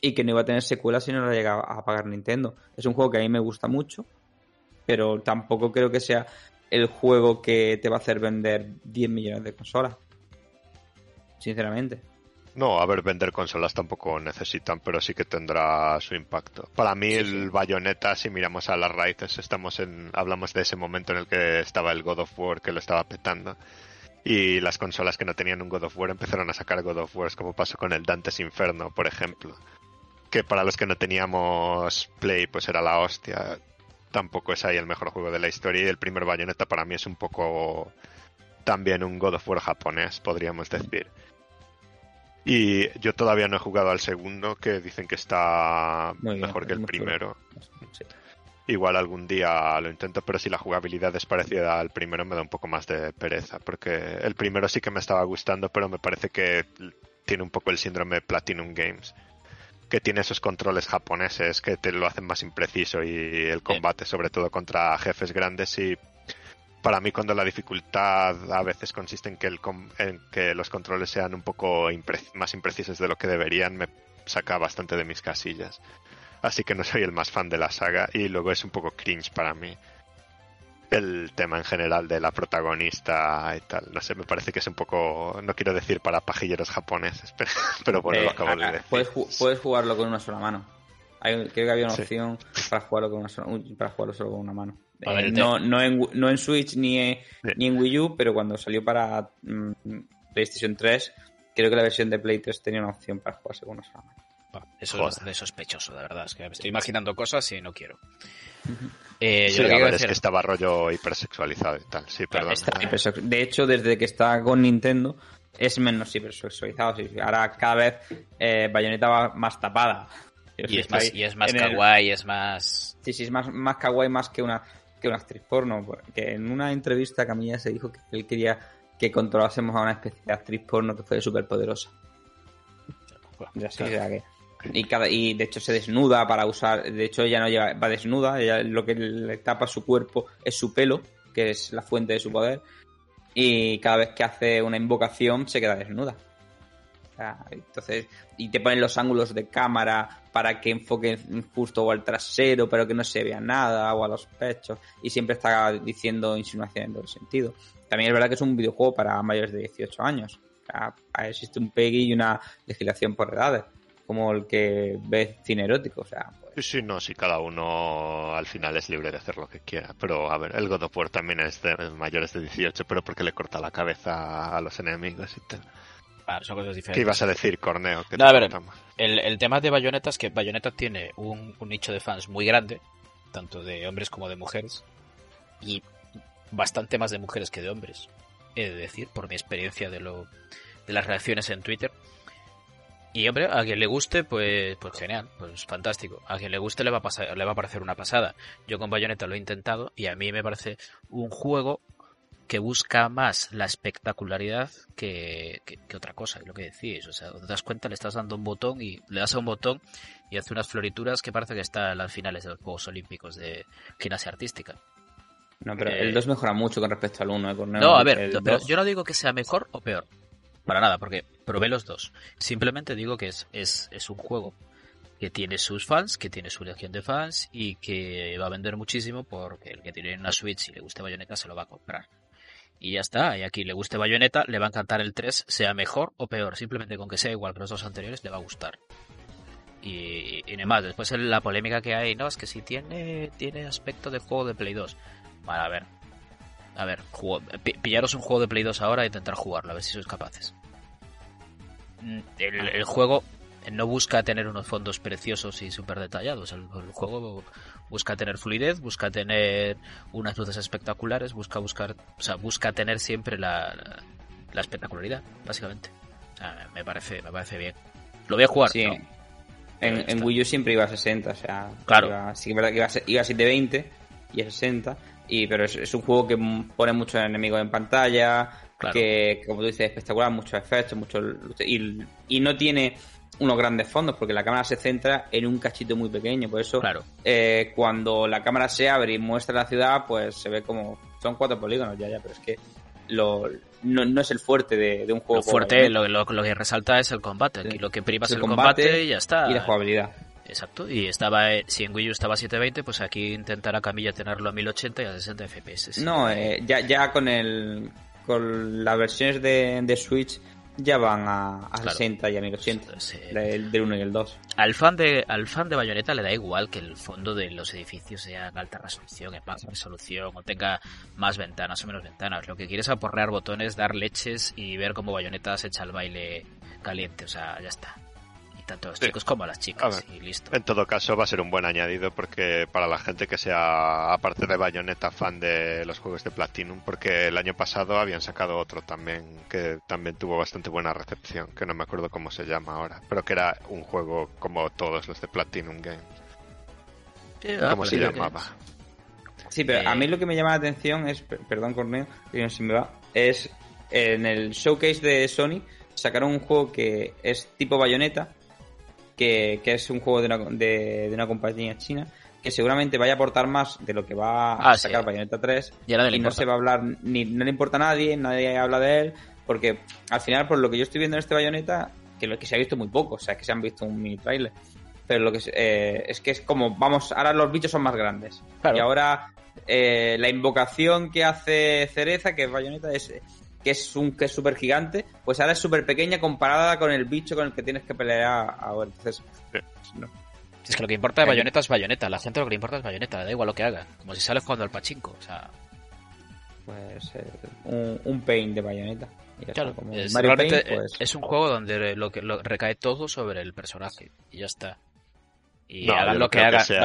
y que no iba a tener secuela si no lo llegaba a pagar Nintendo. Es un juego que a mí me gusta mucho, pero tampoco creo que sea el juego que te va a hacer vender 10 millones de consolas. Sinceramente. No, a ver, vender consolas tampoco necesitan, pero sí que tendrá su impacto. Para mí, el Bayonetta, si miramos a las raíces, estamos en, hablamos de ese momento en el que estaba el God of War que lo estaba petando. Y las consolas que no tenían un God of War empezaron a sacar God of Wars, como pasó con el Dante's Inferno, por ejemplo. Que para los que no teníamos Play, pues era la hostia. Tampoco es ahí el mejor juego de la historia. Y el primer Bayonetta para mí es un poco también un God of War japonés, podríamos decir. Y yo todavía no he jugado al segundo, que dicen que está bien, mejor que el primero. Sí. Igual algún día lo intento, pero si la jugabilidad es parecida al primero me da un poco más de pereza, porque el primero sí que me estaba gustando, pero me parece que tiene un poco el síndrome de Platinum Games, que tiene esos controles japoneses que te lo hacen más impreciso y el combate sobre todo contra jefes grandes y para mí cuando la dificultad a veces consiste en que, el en que los controles sean un poco impre- más imprecisos de lo que deberían, me saca bastante de mis casillas. Así que no soy el más fan de la saga y luego es un poco cringe para mí. El tema en general de la protagonista y tal, no sé, me parece que es un poco, no quiero decir para pajilleros japoneses, (laughs) pero, pero bueno, Eh, lo acabo a- de decir. Puedes, ju- puedes jugarlo con una sola mano. Hay, creo que había una Sí. opción para jugarlo con una sola, para jugarlo solo con una mano. Ver, Eh, no, no, en, no en Switch ni en, Sí. ni en Wii U, pero cuando salió para mm, PlayStation 3, creo que la versión de Play 3 tenía una opción para jugarse con una sola mano. Eso Joder. es bastante sospechoso, de verdad. Es que me estoy imaginando cosas y no quiero. Eh, yo Sí, lo que a es que estaba rollo hipersexualizado y tal, sí, perdón. Está de hecho, desde que está con Nintendo, es menos hipersexualizado. sí, sí. Ahora cada vez eh, Bayonetta va más tapada. y, es más, y es más En el- kawaii, es más... Sí, sí, es más, más kawaii más que una, que una actriz porno. Porque en una entrevista Camilla se dijo que él quería que controlásemos a una especie de actriz porno que fuera súper poderosa. Y así, o sea que- y, cada, y de hecho se desnuda para usar. De hecho, ella no lleva, va desnuda. Ella lo que le tapa su cuerpo es su pelo, que es la fuente de su poder. Y cada vez que hace una invocación se queda desnuda. Entonces, y te ponen los ángulos de cámara para que enfoquen justo o al trasero, pero que no se vea nada, o a los pechos, y siempre está diciendo insinuaciones en todo sentido. También es verdad que es un videojuego para mayores de 18 años. Existe un PEGI y una legislación por edades, como el que ve cine erótico. O sea, pues, Sí, sí, no, sí, cada uno al final es libre de hacer lo que quiera. Pero, a ver, el God of War también es de mayores de 18, pero porque le corta la cabeza a los enemigos y tal. Son cosas diferentes. ¿Qué ibas a decir, Corneo? No, a ver. El, el tema de Bayonetta es que Bayonetta tiene un, un nicho de fans muy grande, tanto de hombres como de mujeres, y bastante más de mujeres que de hombres, he de decir, por mi experiencia de, lo, de las reacciones en Twitter. Y hombre, a quien le guste, pues, pues genial, pues fantástico. A quien le guste le va a pasar, le va a parecer una pasada. Yo con Bayonetta lo he intentado y a mí me parece un juego que busca más la espectacularidad que, que- que otra cosa, es lo que decís. O sea, cuando te das cuenta, le estás dando un botón y le das a un botón y hace unas florituras que parece que está en las finales de los Juegos Olímpicos de gimnasia artística. No, pero Eh, el 2 mejora mucho con respecto al 1. ¿eh? No, a ver, pero 2. yo no digo que sea mejor o peor. Para nada, porque probé los dos. Simplemente digo que es, es, es un juego que tiene sus fans, que tiene su legión de fans y que va a vender muchísimo porque el que tiene una Switch y le guste Bayonetta se lo va a comprar. Y ya está, y aquí le guste Bayonetta, le va a encantar el 3, sea mejor o peor. Simplemente con que sea igual que los dos anteriores, le va a gustar. Y, y más, después la polémica que hay, no, es que si tiene, tiene aspecto de juego de Play 2. Bueno, a ver, a ver, pi- pillaros un juego de Play 2 ahora e intentar jugarlo, a ver si sois capaces. Mm, El, el juego no busca tener unos fondos preciosos y súper detallados. El, el juego busca tener fluidez, busca tener unas luces espectaculares, busca buscar, o sea, busca tener siempre la, la, la espectacularidad, básicamente. O sea, me parece, me parece bien. Lo voy a jugar. Sí, ¿no? en, en. Wii U siempre iba a 60, o sea, Claro. iba, sí que es verdad que iba a, iba a 720 y a 60, y, pero es, es un juego que pone muchos enemigos en pantalla, Claro. que, como tú dices, es espectacular, muchos efectos, muchos y, y no tiene unos grandes fondos, porque la cámara se centra en un cachito muy pequeño, por eso Claro. eh, cuando la cámara se abre y muestra la ciudad, pues se ve como, son cuatro polígonos ya, ya, pero es que lo, no, no es el fuerte de, de un juego Lo fuerte, lo, lo- lo que resalta es el combate. Aquí Sí. lo que prima es El el combate combate, y ya está. y la jugabilidad. Exacto, y estaba, eh, si en Wii U estaba a 720, pues aquí intentará Camilla tenerlo a 1080 y a 60 FPS. sí. No, eh, ya, ya con el con las versiones de, de Switch ya van a, a Claro. 60 y a 1080 Entonces, eh, del, del 1 y el 2. al fan de al fan de Bayonetta le da igual que el fondo de los edificios sea en alta resolución, en baja resolución, o tenga más ventanas o menos ventanas. Lo que quiere es aporrear botones, dar leches y ver cómo Bayonetta se echa el baile caliente. O sea, ya está. Tanto a los Sí. chicos como a las chicas. A. Y listo. En todo caso, va a ser un buen añadido porque para la gente que sea, aparte de Bayonetta, fan de los juegos de Platinum, porque el año pasado habían sacado otro también que también tuvo bastante buena recepción, que no me acuerdo cómo se llama ahora, pero que era un juego como todos los de Platinum Games. Ah, ¿Cómo pues se llamaba? Sí, pero Eh, a mí lo que me llama la atención es, per- perdón Corneo, que no se me va, es en el showcase de Sony sacaron un juego que es tipo Bayonetta, que, que es un juego de una, de, de una compañía china, que seguramente vaya a aportar más de lo que va a Ah, sí. sacar Bayonetta 3 Y no importa. se va a hablar, ni no le importa a nadie, nadie habla de él, porque al final, por lo que yo estoy viendo en este Bayonetta, que lo que se ha visto muy poco, o sea, que se han visto un mini trailer, pero lo que eh, es que es como, vamos, ahora los bichos son más grandes. Claro. Y ahora eh, la invocación que hace Cereza, que es Bayonetta, es que es un que es súper gigante, pues ahora es súper pequeña comparada con el bicho con el que tienes que pelear ahora. Entonces, no. Si es que lo que importa de Eh. Bayonetta es Bayonetta. La gente lo que le importa es Bayonetta. Le da igual lo que haga. Como si sale jugando al pachinko. O sea, pues eh, un, un pain de claro. está, como es, Mario realmente Paint, pues, es un juego donde lo que lo, recae todo sobre el personaje. Y ya está. Y No, hagan yo lo no que creo hagan. sea,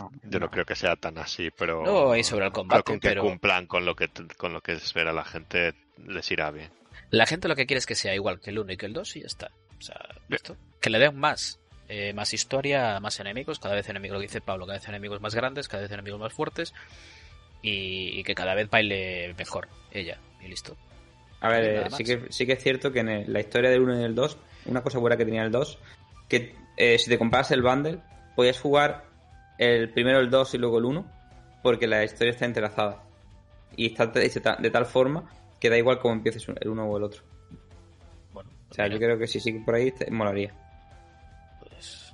no, yo no no. creo que sea tan así, pero No, y sobre el creo combate, que con que pero- cumplan con lo que con lo que espera la gente les irá bien. La gente lo que quiere es que sea igual que el 1 y que el 2 y ya está. O sea, listo. Que le den más. eh, más historia, más enemigos, cada vez enemigos, lo que dice Pablo, cada vez enemigos más grandes, cada vez enemigos más fuertes y, y que cada vez baile mejor ella y listo. A ver, eh, sí que, sí que es cierto que en el- la historia del 1 y del 2, una cosa buena que tenía el 2, que eh, si te compras el bundle, podías jugar el primero el 2 y luego el 1, porque la historia está entrelazada. Y está de tal forma que da igual cómo empieces el uno o el otro. Bueno, O sea, yo creo que si sigue por ahí, te molaría. pues,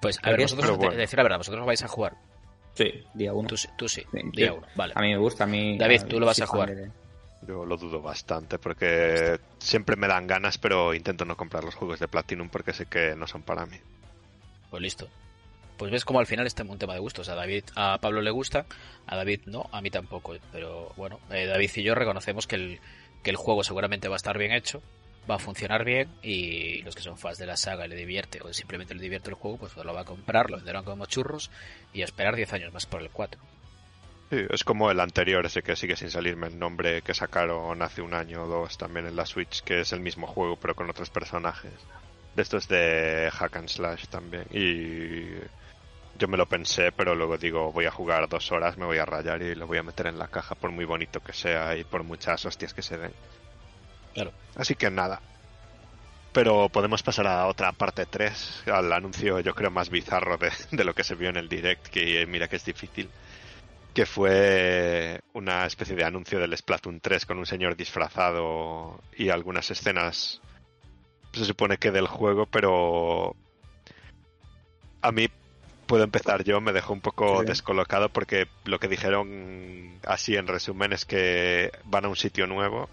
pues a ver, vosotros, bueno. de- decir la verdad, vosotros vais a jugar. Sí, día 1. Tú, sí- tú sí, Sí, día uno, vale. A mí me gusta, a mí... David, a- tú lo vas a jugar. Yo lo dudo bastante porque siempre me dan ganas, pero intento no comprar los juegos de Platinum porque sé que no son para mí. Pues listo. Pues ves como al final está un tema de gustos. A David, a Pablo le gusta, a David no, a mí tampoco. Pero bueno, eh, David y yo reconocemos que el, que el juego seguramente va a estar bien hecho, va a funcionar bien y los que son fans de la saga y le divierte o simplemente le divierte el juego, pues lo va a comprar, lo venderán como churros y a esperar 10 años más por el 4. Sí, es como el anterior, ese que sigue sin salirme el nombre que sacaron hace un año o dos también en la Switch, que es el mismo juego pero con otros personajes. De estos de Hack and Slash también. Y yo me lo pensé, pero luego digo, voy a jugar dos horas, me voy a rayar y lo voy a meter en la caja por muy bonito que sea y por muchas hostias que se den. Claro. Así que nada. Pero podemos pasar a otra parte 3, al anuncio yo creo más bizarro de, de lo que se vio en el direct, que mira que es difícil. que fue una especie de anuncio del Splatoon 3 con un señor disfrazado y algunas escenas se supone que del juego, pero a mí puedo empezar yo, me dejó un poco Sí. descolocado porque lo que dijeron así en resumen es que van a un sitio nuevo,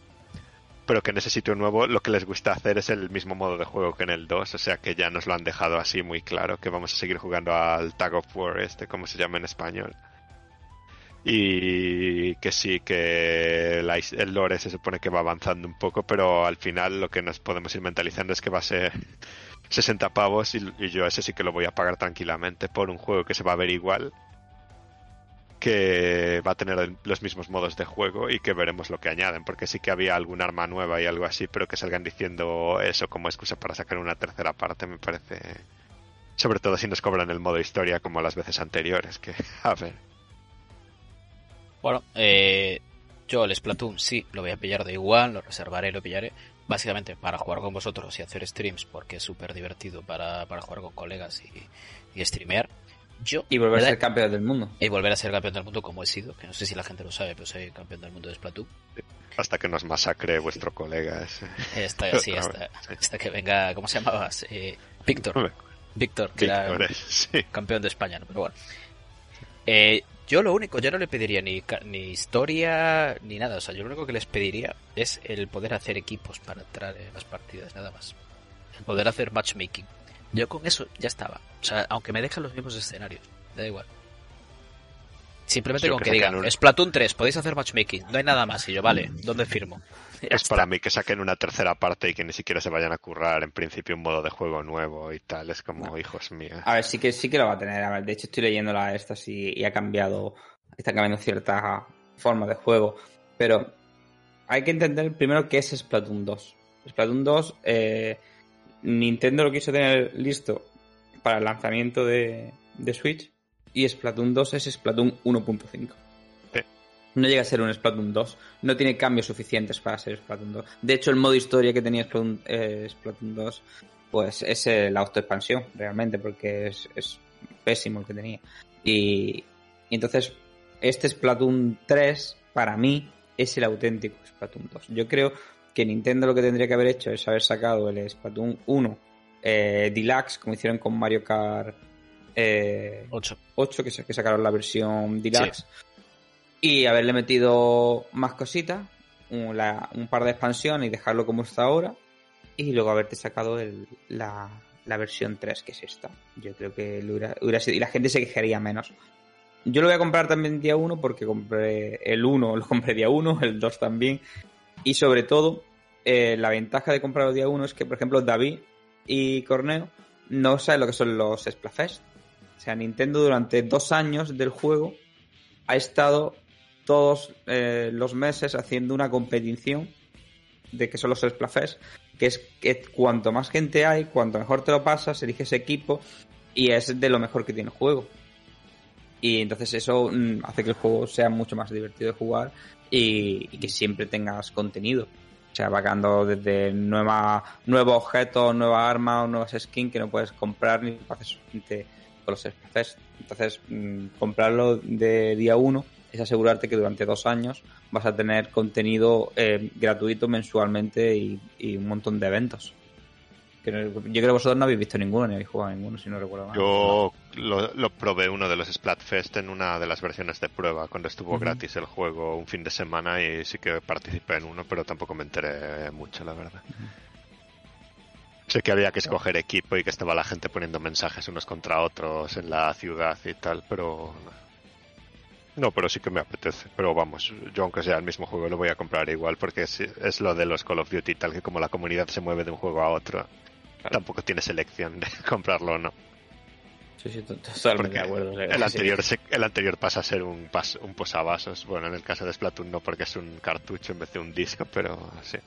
pero que en ese sitio nuevo lo que les gusta hacer es el mismo modo de juego que en el 2, o sea que ya nos lo han dejado así muy claro, que vamos a seguir jugando al Tag of War este, como se llama en español. Y que sí, que el lore se supone que va avanzando un poco, pero al final lo que nos podemos ir mentalizando es que va a ser (laughs) 60 pavos y, y yo ese sí que lo voy a pagar tranquilamente por un juego que se va a ver igual, que va a tener los mismos modos de juego y que veremos lo que añaden, porque sí que había algún arma nueva y algo así, pero que salgan diciendo eso como excusa para sacar una tercera parte me parece... Sobre todo si nos cobran el modo historia como las veces anteriores, que (laughs) a ver. Bueno, eh, yo el Splatoon sí lo voy a pillar de igual, lo reservaré y lo pillaré. Básicamente para jugar con vosotros y hacer streams, porque es súper divertido para, para jugar con colegas y, y streamear. Yo, Y volver a ser campeón del mundo. y volver a ser campeón del mundo como he sido, que no sé si la gente lo sabe, pero soy campeón del mundo de Splatoon. Hasta que nos masacre vuestro colega ese. Está (laughs) así, hasta, vez, sí. hasta que venga, ¿cómo se llamabas? Eh, Víctor. Víctor, que Víctor (laughs) sí. campeón de España, ¿no? Pero bueno. Eh, yo lo único, yo no le pediría ni, ni historia ni nada. O sea, yo lo único que les pediría es el poder hacer equipos para entrar en las partidas, nada más. El poder hacer matchmaking. Yo con eso ya estaba. O sea, aunque me dejan los mismos escenarios, da igual. Simplemente Yo con que digan, un- Splatoon 3, podéis hacer matchmaking, no hay nada más. Y yo, vale, ¿dónde firmo? Ya Es está. para mí que saquen una tercera parte y que ni siquiera se vayan a currar en principio un modo de juego nuevo y tal. Es como, hijos míos. A ver, sí que sí que lo va a tener. A ver, de hecho estoy leyendo la estas y, y ha cambiado, está cambiando cierta forma de juego. Pero hay que entender primero qué es Splatoon 2. Splatoon 2, eh, Nintendo lo quiso tener listo para el lanzamiento de, de Switch y Splatoon 2 es Splatoon 1.5. Sí. No llega a ser un Splatoon 2, no tiene cambios suficientes para ser Splatoon 2. De hecho, el modo historia que tenía Splatoon, eh, Splatoon 2 pues es eh, la autoexpansión, realmente, porque es, es pésimo el que tenía. Y, y entonces, este Splatoon 3, para mí, es el auténtico Splatoon 2. Yo creo que Nintendo lo que tendría que haber hecho es haber sacado el Splatoon 1 eh, Deluxe, como hicieron con Mario Kart eh, 8. 8, que, que sacaron la versión Deluxe, y haberle metido más cositas, un, la- un par de expansiones y dejarlo como está ahora, y luego haberte sacado el- la, la versión 3, que es esta. Yo creo que lo hubiera, hubiera sido, y la gente se quejaría menos. Yo lo voy a comprar también día 1 porque compré el 1, (laughs) lo compré día 1, el 2 también, y sobre todo, eh, la ventaja de comprarlo día 1 es que, por ejemplo, David y Corneo no saben lo que son los Splatfest. O sea, Nintendo durante dos años del juego ha estado todos eh, los meses haciendo una competición de que son los Splatfest, que es que cuanto más gente hay, cuanto mejor te lo pasas, eliges equipo y es de lo mejor que tiene el juego. Y entonces eso mm, hace que el juego sea mucho más divertido de jugar y, que siempre tengas contenido. O sea, va ganando desde nueva, nuevos objetos, nuevas armas, nuevas skins que no puedes comprar ni hacer los Splatfest. Entonces, mm, comprarlo de día uno es asegurarte que durante dos años vas a tener contenido eh, gratuito mensualmente y, y un montón de eventos. Que no- yo creo que vosotros no habéis visto ninguno ni habéis jugado a ninguno, si no recuerdo mal. Yo lo, lo probé uno de los Splatfest en una de las versiones de prueba cuando estuvo gratis el juego un fin de semana y sí que participé en uno, pero tampoco me enteré mucho, la verdad. Sé que había que escoger equipo y que estaba la gente poniendo mensajes unos contra otros en la ciudad y tal, pero... No, pero sí que me apetece. Pero vamos, yo aunque sea el mismo juego lo voy a comprar igual porque es, es lo de los Call of Duty y tal, que como la comunidad se mueve de un juego a otro, tampoco tiene selección de (laughs) comprarlo o no. Sí, sí, to- totalmente de acuerdo. el anterior, el anterior pasa a ser un, pas- un posavasos. Bueno, en el caso de Splatoon no, porque es un cartucho en vez de un disco, pero sí.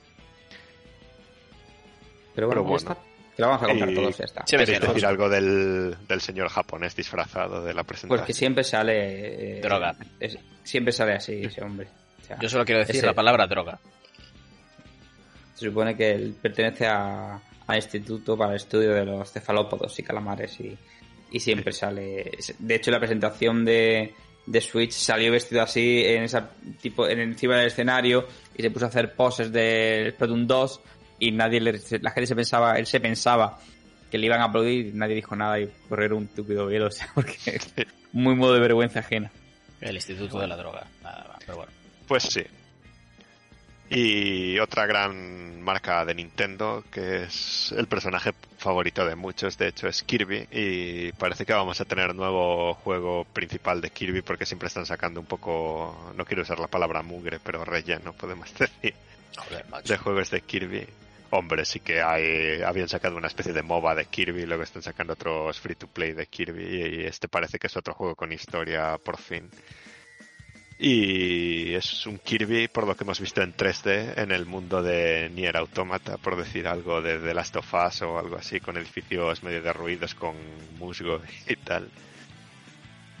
Pero bueno, pero ya bueno. está. Que lo vamos a comprar Y- todos, ya está. Sí, me ¿Queréis suena. decir algo del, del señor japonés disfrazado de la presentación? Porque siempre sale... eh, Droga. es- siempre sale así ese hombre. O sea, Yo solo quiero decir Ese- la palabra droga. Se supone que él pertenece a- al Instituto para el Estudio de los Cefalópodos y Calamares y, y siempre sale... De hecho, la presentación de, de Switch salió vestido así en esa tipo en encima del escenario y se puso a hacer poses de Splatoon 2 y nadie le, la gente se pensaba, él se pensaba que le iban a aplaudir y nadie dijo nada y correr un estúpido velo, (laughs) o sea, porque muy modo de vergüenza ajena. El Instituto de la Droga, nada más, pero bueno. Pues sí. Y otra gran marca de Nintendo, que es el personaje favorito de muchos, de hecho, es Kirby. Y parece que vamos a tener nuevo juego principal de Kirby porque siempre están sacando un poco, no quiero usar la palabra mugre, pero relleno, podemos (laughs) decir, Joder, macho. de juegos de Kirby. Hombre, sí que hay, habían sacado una especie de MOBA de Kirby, luego están sacando otros free to play de Kirby y este parece que es otro juego con historia por fin. Y es un Kirby, por lo que hemos visto en 3D, en el mundo de Nier Automata, por decir algo de The Last of Us o algo así, con edificios medio derruidos, con musgo y tal.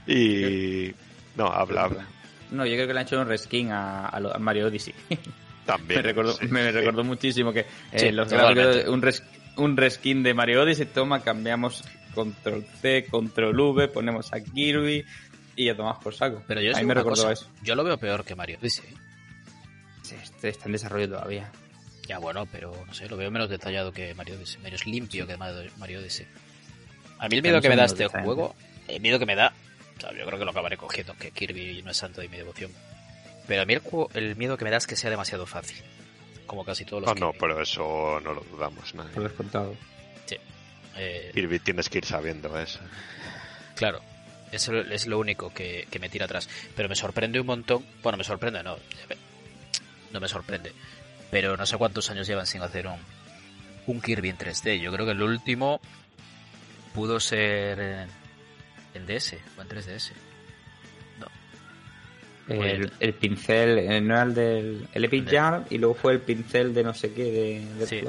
Y... No, habla, habla. No, yo creo que le han hecho un reskin a, a Mario Odyssey. (laughs) También. me recordó, sí, me sí. recordó muchísimo que eh, Sí, los totalmente. gráficos de- un, res- un reskin de Mario Odyssey, toma, cambiamos control C, control V, ponemos a Kirby y ya tomamos por saco. Pero yo a mí me recordó cosa, eso. Yo lo veo peor que Mario Odyssey. Sí, Este está en desarrollo todavía. Ya bueno, pero no sé, lo veo menos detallado que Mario Odyssey, menos limpio que Mario Odyssey. A mí el miedo que me da este juego, el miedo que me da, o sea, yo creo que lo acabaré cogiendo, que Kirby no es santo de mi devoción. Pero a mí el, miedo que me da es que sea demasiado fácil. Como casi todos los Oh, no, Kirby. pero eso no lo dudamos nadie. Por descontado. Eh, Kirby tienes que ir sabiendo eso. Claro, eso es lo único que, que me tira atrás. Pero me sorprende un montón. Bueno, me sorprende, no. No me sorprende. Pero no sé cuántos años llevan sin hacer un, un Kirby en 3D. Yo creo que el último pudo ser en, en DS o en 3DS. El, el pincel, eh, no era el del el Epic De- Jam y luego fue el pincel de no sé qué de, de Sí.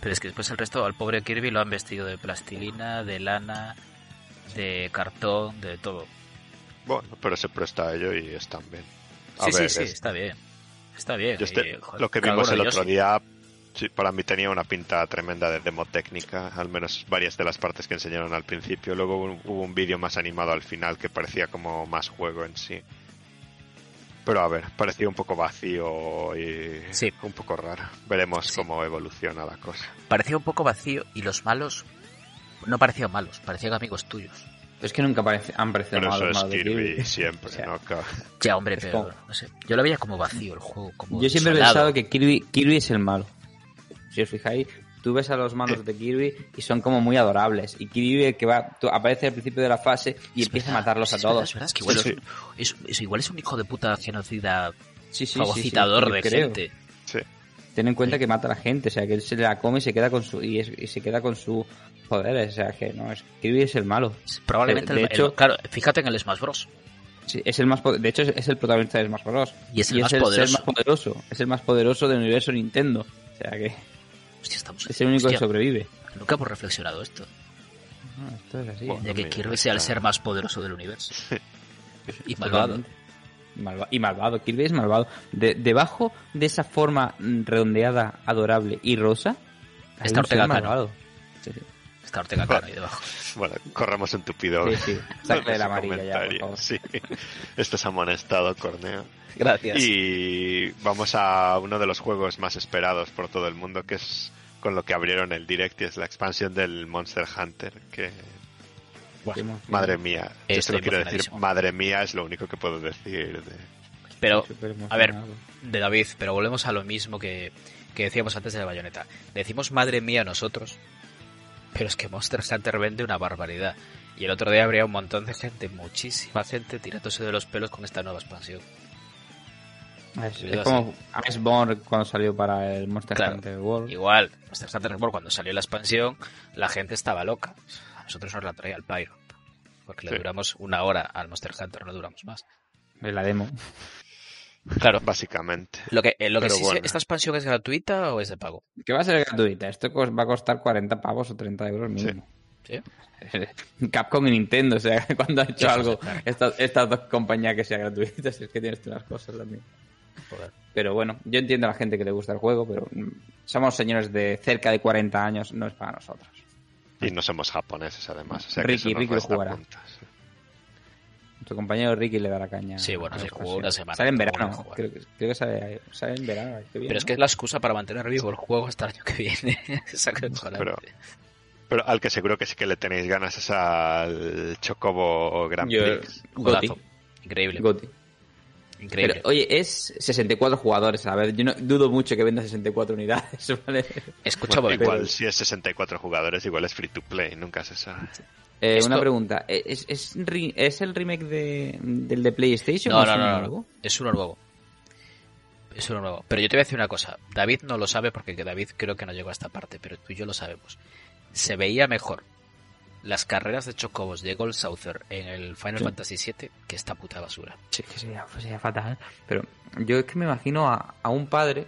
Pero es que después el resto, al pobre Kirby lo han vestido de plastilina, de lana, de cartón, de todo. Bueno, pero se presta a ello y están bien. A Sí, ver, sí, sí, es- está bien. Está bien. yo este- y, joder, lo que vimos el otro sí. día, sí, para mí tenía una pinta tremenda de demo técnica, al menos varias de las partes que enseñaron al principio. Luego hubo un, hubo un vídeo más animado al final que parecía como más juego en sí. Pero a ver, parecía un poco vacío y Sí. un poco raro. Veremos Sí. cómo evoluciona la cosa. parecía un poco vacío y los malos no parecían malos, parecían amigos tuyos. Pero es que nunca parece- han parecido Pero malos, eso es malos de Kirby (laughs) siempre, O sea, ¿no? Claro. Ya, hombre, pero como- no sé. Yo lo veía como vacío el juego, como Yo siempre he pensado que Kirby, Kirby es el malo. Si os fijáis, tú ves a los malos de Kirby y son como muy adorables. Y Kirby el que va, tú- aparece al principio de la fase y Es empieza a matarlos a es verdad, todos. es verdad, es que igual, Sí. es, un, es- es- igual es un hijo de puta genocida, Sí, sí, sí, sí, fagocitador de creo. gente. Sí. Ten en cuenta que mata a la gente, o sea, que él se la come y se queda con su y, es- y se queda con sus poderes, o sea, que no es Kirby es el malo. Probablemente, De- de el- el- hecho- claro, fíjate en el Smash Bros. Sí, es el más de hecho es, es el protagonista de Smash Bros. Y es el más ser poderoso. más poderoso, es el más poderoso del universo Nintendo. O sea, que Hostia, estamos es el único hostia, que sobrevive. Nunca hemos reflexionado esto. Ah, esto es así. Bueno. De que mira, Kirby sea el ser más poderoso del universo. (laughs) y malvado. Malva- y malvado, Kirby es malvado. De- debajo de esa forma mm, redondeada, adorable y rosa, Está Ortega Cano. malvado. Sí, sí. Está Ortega Cano ahí debajo. (laughs) Bueno, corramos un tupido. Sí, sí. Sácale la amarilla ya, por favor. Sí. Estás amonestado, Corneo. Gracias. Y vamos a uno de los juegos más esperados por todo el mundo, que es con lo que abrieron el direct y es la expansión del Monster Hunter, que emoción. madre mía, yo Estoy solo quiero decir madre mía es lo único que puedo decir. de- Pero, a ver, de David, pero volvemos a lo mismo que, que decíamos antes de la bayoneta. Decimos madre mía nosotros, pero es que Monster Hunter vende una barbaridad. Y el otro día habría un montón de gente, muchísima gente, tirándose de los pelos con esta nueva expansión. Es, como Iceborne cuando salió para el Monster Claro. Hunter World. Igual, Monster Hunter World, cuando salió la expansión, la gente estaba loca. A nosotros nos la traía el Pyro. Porque le duramos una hora al Monster Hunter, no duramos más. En la demo. Claro. (laughs) Básicamente. Lo que, eh, lo que sí bueno. ¿esta expansión es gratuita o es de pago? Que va a ser gratuita. Esto va a costar 40 pavos o 30 euros mínimo. ¿Sí? (laughs) Capcom y Nintendo, o sea, (laughs) cuando ha hecho algo estas, estas dos compañías que sea gratuitas, es que tienes tú unas cosas también. Joder. Pero bueno, yo entiendo a la gente que le gusta el juego, pero mm, somos señores de cerca de 40 años, no es para nosotros. Y no somos japoneses además. O sea, que Ricky, Ricky lo jugará. puntos. Tu compañero Ricky le dará caña. Sí, bueno, se la jugó una semana. Sale en verano. Creo, que- creo que sale, sale en verano. qué bien, Pero es ¿no? que es la excusa para mantener vivo el juego hasta el año que viene. (laughs) Pero- Pero al que seguro que sí que le tenéis ganas es al Chocobo Grand Yo- Prix. Goti. Increíble. Goti. Increíble. Pero, oye, es 64 jugadores. A ver, yo no dudo mucho que venda 64 unidades. (laughs) ¿vale? Escucha, Bueno, igual pero- si es 64 jugadores, igual es free to play, nunca se sabe. Eh, Esto- Una pregunta. ¿Es, es, re- ¿Es el remake de, del de PlayStation? No, o es no, uno no, no, nuevo? no. Es uno nuevo. Es uno nuevo. Pero yo te voy a decir una cosa. David no lo sabe porque que David creo que no llegó a esta parte, pero tú y yo lo sabemos. Se veía mejor las carreras de chocobos de Gold Saucer en el Final Sí. Fantasy VII que esta puta basura. Sí, que sería, pues sería fatal. Pero yo es que me imagino a, a un padre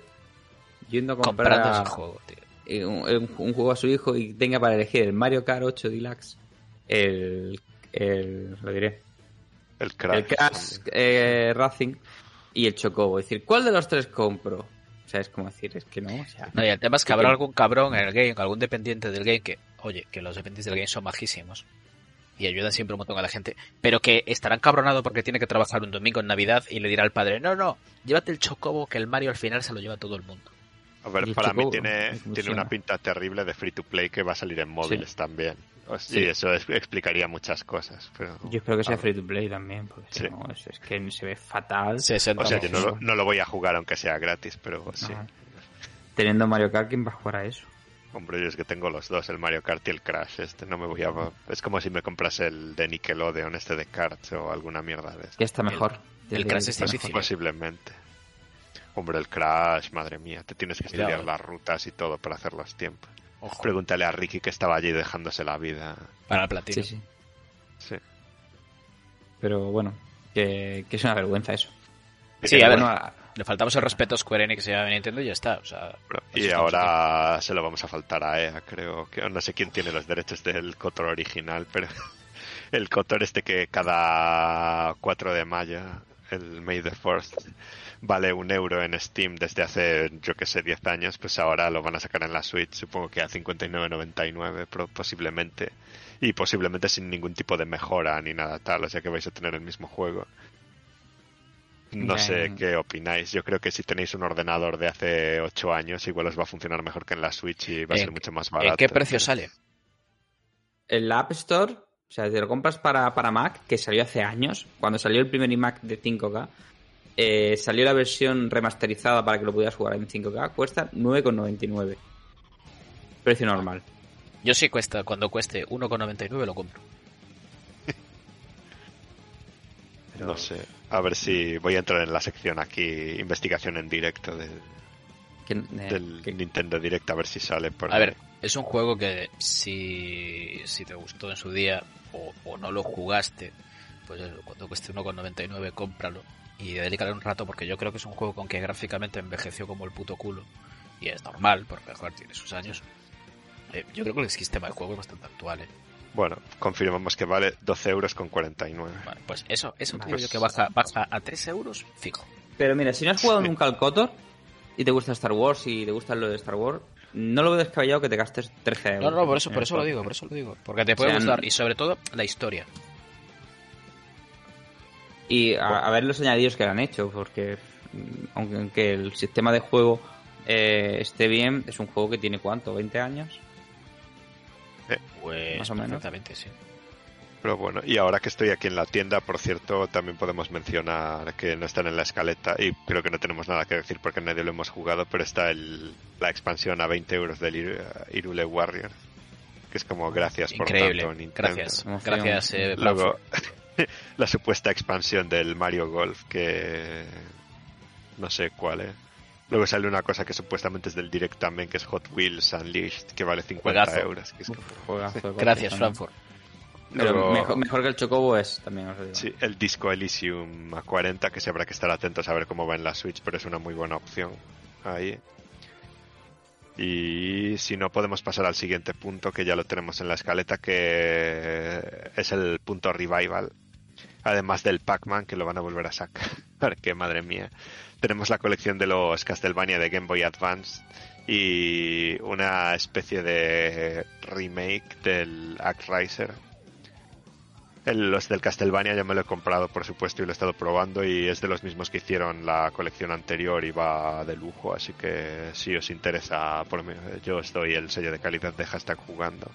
yendo a comprar Comprando ese juego, tío. eh, un, un- un juego a su hijo y tenga para elegir el Mario Kart 8 Deluxe, el, el lo diré, El Crash. el Crash eh, Racing y el Chocobo. Es decir, ¿cuál de los tres compro? O sea, es como decir, es que no, o sea, No, y el tema es que habrá algún cabrón en el game, algún dependiente del game que, oye, que los dependientes del game son majísimos y ayudan siempre un montón a la gente, pero que estarán cabronados porque tiene que trabajar un domingo en Navidad y le dirá al padre, no, no, llévate el chocobo que el Mario al final se lo lleva todo el mundo. A ver, para mí tiene, tiene una pinta terrible de free to play que va a salir en móviles también. O- Sí. Y eso es- explicaría muchas cosas. Pero, yo espero que sea free to play también, porque si Sí. no, es, es que se ve fatal. 60 O sea, yo no, lo- Vamos. no lo voy a jugar aunque sea gratis, pero sí. Ajá. Teniendo Mario Kart, ¿quién va a jugar a eso? Hombre, yo es que tengo los dos, el Mario Kart y el Crash. Este no me voy a. Es como si me compras el de Nickelodeon, este de Karts o alguna mierda de Ya esto. está mejor. el Crash es está difícil. mejor. Posiblemente. Hombre, el Crash, madre mía, te tienes que estudiar eh. las rutas y todo para hacer los tiempos. Ojo, Pregúntale a Ricky que estaba allí dejándose la vida. para el platino. Sí, sí. Sí. Pero bueno, que, que es una vergüenza eso. Sí, a ver, Bueno, a- le faltamos el respeto a Square Enix y a Nintendo y ya está. O sea, Bueno, y ahora se lo vamos a faltar a EA, creo que no sé quién tiene los derechos del Cotor original, pero (laughs) el Cotor este que cada 4 de mayo, el May the 4th, vale un euro en Steam desde hace, yo que sé, 10 años, pues ahora lo van a sacar en la Switch, supongo que a 59.99 pro- posiblemente, y posiblemente sin ningún tipo de mejora ni nada tal, o sea que vais a tener el mismo juego. No sé qué opináis. Yo creo que si tenéis un ordenador de hace 8 años, igual os va a funcionar mejor que en la Switch y va a ¿En ser mucho más barato. ¿En qué precio sale? el App Store, o sea, si lo compras para, para Mac, que salió hace años, cuando salió el primer iMac de 5K, eh, salió la versión remasterizada para que lo pudieras jugar en 5K, cuesta 9,99. Precio normal. Yo sí cuesta, cuando cueste 1,99 lo compro. No sé. A ver si voy a entrar en la sección aquí, investigación en directo del, Que, eh, del Nintendo Direct, a ver si sale por A ahí. ver, es un juego que si, si te gustó en su día o, o no lo jugaste, pues cuando cueste 1,99 cómpralo y dedícale un rato porque yo creo que es un juego con que gráficamente envejeció como el puto culo y es normal porque joder, tiene sus años. Eh, yo creo que el sistema de juego es bastante actual. ¿eh? Bueno, confirmamos que vale 12 euros con 49. Vale, pues eso, eso creo yo que baja, baja a 3 euros fijo. Pero mira, si no has jugado Sí. nunca al Kotor y te gusta Star Wars y te gusta lo de Star Wars, no lo veo descabellado que te gastes 13 euros. No, no, por eso, por eso lo digo, por eso lo digo. Porque te puede O sea, gustar y sobre todo la historia. Y a, a ver los añadidos que le han hecho, porque mm, aunque, aunque el sistema de juego eh, esté bien, es un juego que tiene cuánto, 20 años. Pues Más o menos. perfectamente, sí. Pero bueno, y ahora que estoy aquí en la tienda, por cierto, también podemos mencionar que no están en la escaleta y creo que no tenemos nada que decir porque nadie lo hemos jugado, pero está el, la expansión a 20 euros del Ir- Irule Warrior, que es como gracias por Increíble. tanto, Nintendo. Gracias. Gracias, eh, Luego, (laughs) la supuesta expansión del Mario Golf, que no sé cuál es. Luego sale una cosa que supuestamente es del Direct también, que es Hot Wheels Unleashed, que vale 50 Juegazo. euros. que es como- Juegazo de Gracias, Frankfurt. Pero Luego- mejor, mejor que el Chocobo es, también os digo. Sí, el disco Elysium a 40, que se habrá que estar atentos a ver cómo va en la Switch, pero es una muy buena opción ahí. Y si no, podemos pasar al siguiente punto, que ya lo tenemos en la escaleta, que es el punto revival. Además del Pac-Man, que lo van a volver a sacar. (laughs) que madre mía. Tenemos la colección de los Castlevania de Game Boy Advance y una especie de remake del Act Riser los del Castlevania ya me lo he comprado, por supuesto, y lo he estado probando y es de los mismos que hicieron la colección anterior y va de lujo, así que si os interesa, por mí, yo os doy el sello de calidad de hashtag jugando.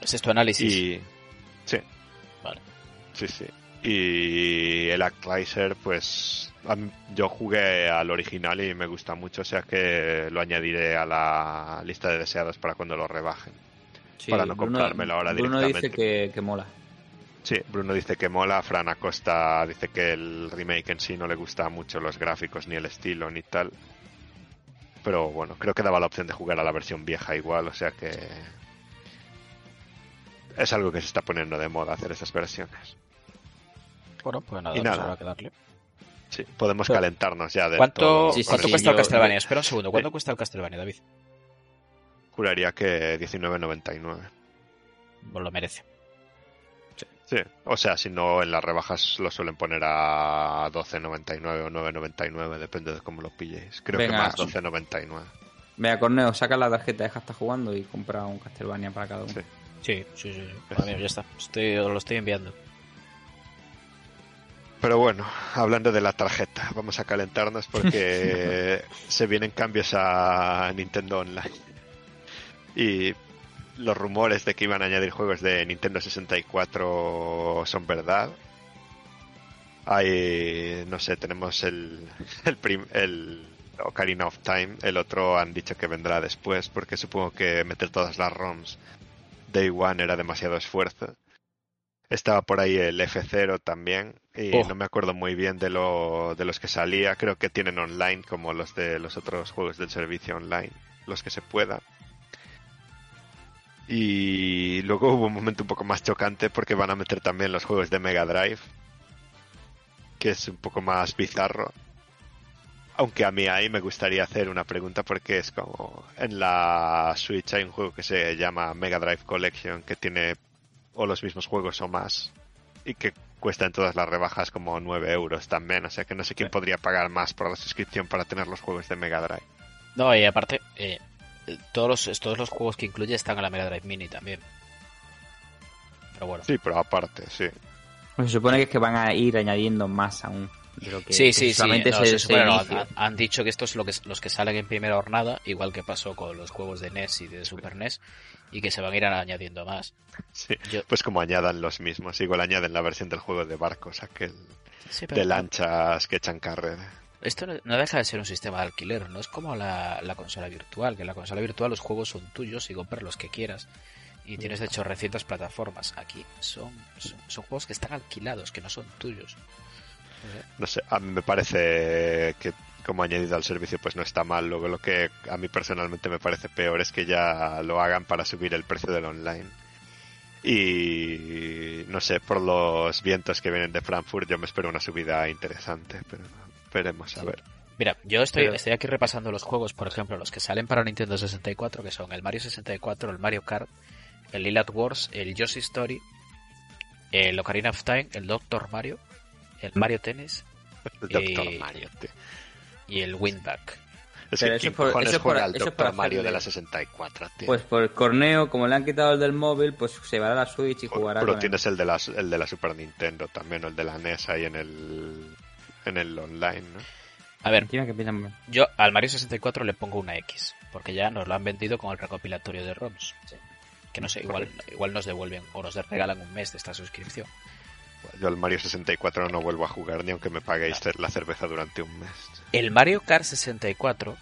¿Ese es tu análisis? Y sí, Vale. sí, sí. Y el Actraiser, pues yo jugué al original y me gusta mucho, o sea que lo añadiré a la lista de deseados para cuando lo rebajen. Sí, Para no comprármelo ahora Bruno dice directamente. que, que mola. Sí, Bruno dice que mola, Fran Acosta dice que el remake en sí no le gusta mucho los gráficos, ni el estilo, ni tal. Pero bueno, creo que daba la opción de jugar a la versión vieja igual, o sea que... Es algo que se está poniendo de moda hacer esas versiones. Bueno, pues nada, Y nada. habrá que darle. Sí, podemos Pero- calentarnos ya de ¿Cuánto, todo Sí, sí, ¿cuánto sí, cuesta el Castlevania? Espera un segundo, ¿cuánto Sí. cuesta el Castlevania, David? Juraría que 19.99. Pues lo merece. Sí, o sea, si no en las rebajas lo suelen poner a 12.99 o 9.99, depende de cómo lo pilléis. Creo Venga. que más 12.99. Venga, Corneo, saca la tarjeta de Hashtag jugando y compra un Castlevania para cada uno. Sí. Sí, sí, sí. sí. Vale, ya está. Estoy, os lo estoy enviando. Pero bueno, hablando de la tarjeta, vamos a calentarnos porque (laughs) se vienen cambios a Nintendo Online. Y los rumores de que iban a añadir juegos de Nintendo 64 son verdad. Hay, no sé, tenemos el, el, prim- el Ocarina of Time, el otro han dicho que vendrá después porque supongo que meter todas las ROMs Day One era demasiado esfuerzo. Estaba por ahí el F0 también y Oh. no me acuerdo muy bien de, lo, de los que salía. Creo que tienen online como los de los otros juegos del servicio online, los que se pueda. Y luego hubo un momento un poco más chocante porque van a meter también los juegos de Mega Drive, que es un poco más bizarro. Aunque a mí ahí me gustaría hacer una pregunta porque es como en la Switch hay un juego que se llama Mega Drive Collection que tiene o los mismos juegos o más y que cuesta en todas las rebajas como 9 euros también. O sea que no sé quién podría pagar más por la suscripción para tener los juegos de Mega Drive. No, y aparte, eh, todos, los, todos los juegos que incluye están en la Mega Drive Mini también. Pero bueno. Sí, pero aparte, sí. Pues se supone que es que van a ir añadiendo más aún. Que Sí, sí, sí. solamente no, se, se se supone, no, inicia. han, han dicho que estos son lo que, los que salen en primera jornada, igual que pasó con los juegos de NES y de Super NES, y que se van a ir añadiendo más. sí. Yo- Pues como añadan los mismos. Igual añaden la versión del juego de barcos, aquel Sí, pero de lanchas que echan carrera. esto no, no deja de ser un sistema de alquiler, no es como la, la consola virtual, que en la consola virtual los juegos son tuyos y compras los que quieras. Y tienes de hecho recientes plataformas. Aquí son, son, son juegos que están alquilados, que no son tuyos. No sé. A mí me parece que como añadido al servicio pues no está mal. Luego lo que a mí personalmente me parece peor es que ya lo hagan para subir el precio del online. Y no sé, por los vientos que vienen de Frankfurt yo me espero una subida interesante, pero veremos a ver. Mira, yo estoy, Pero- estoy aquí repasando los juegos, por ejemplo, los que salen para Nintendo 64, que son el Mario 64, el Mario Kart, el Lilat Wars, el Yoshi Story, el Ocarina of Time, el Doctor Mario, el Mario Tennis (laughs) El Doctor Eh, Mario, tío. y el Windback. Es Pero que eso ¿quién es por- cojones eso es por- juega al eso es Doctor por Mario de la 64, tío? Pues por Corneo, como le han quitado el del móvil, pues se va a la Switch y jugará Pero con tienes el de, la, el de la Super Nintendo también, o el de la NES ahí en el, en el online, ¿no? A ver, yo al Mario 64 le pongo una X, porque ya nos lo han vendido con el recopilatorio de ROMs. Que no sé, igual, igual nos devuelven o nos regalan un mes de esta suscripción. Yo al Mario 64 no vuelvo a jugar ni aunque me paguéis la cerveza durante un mes. El Mario Kart 64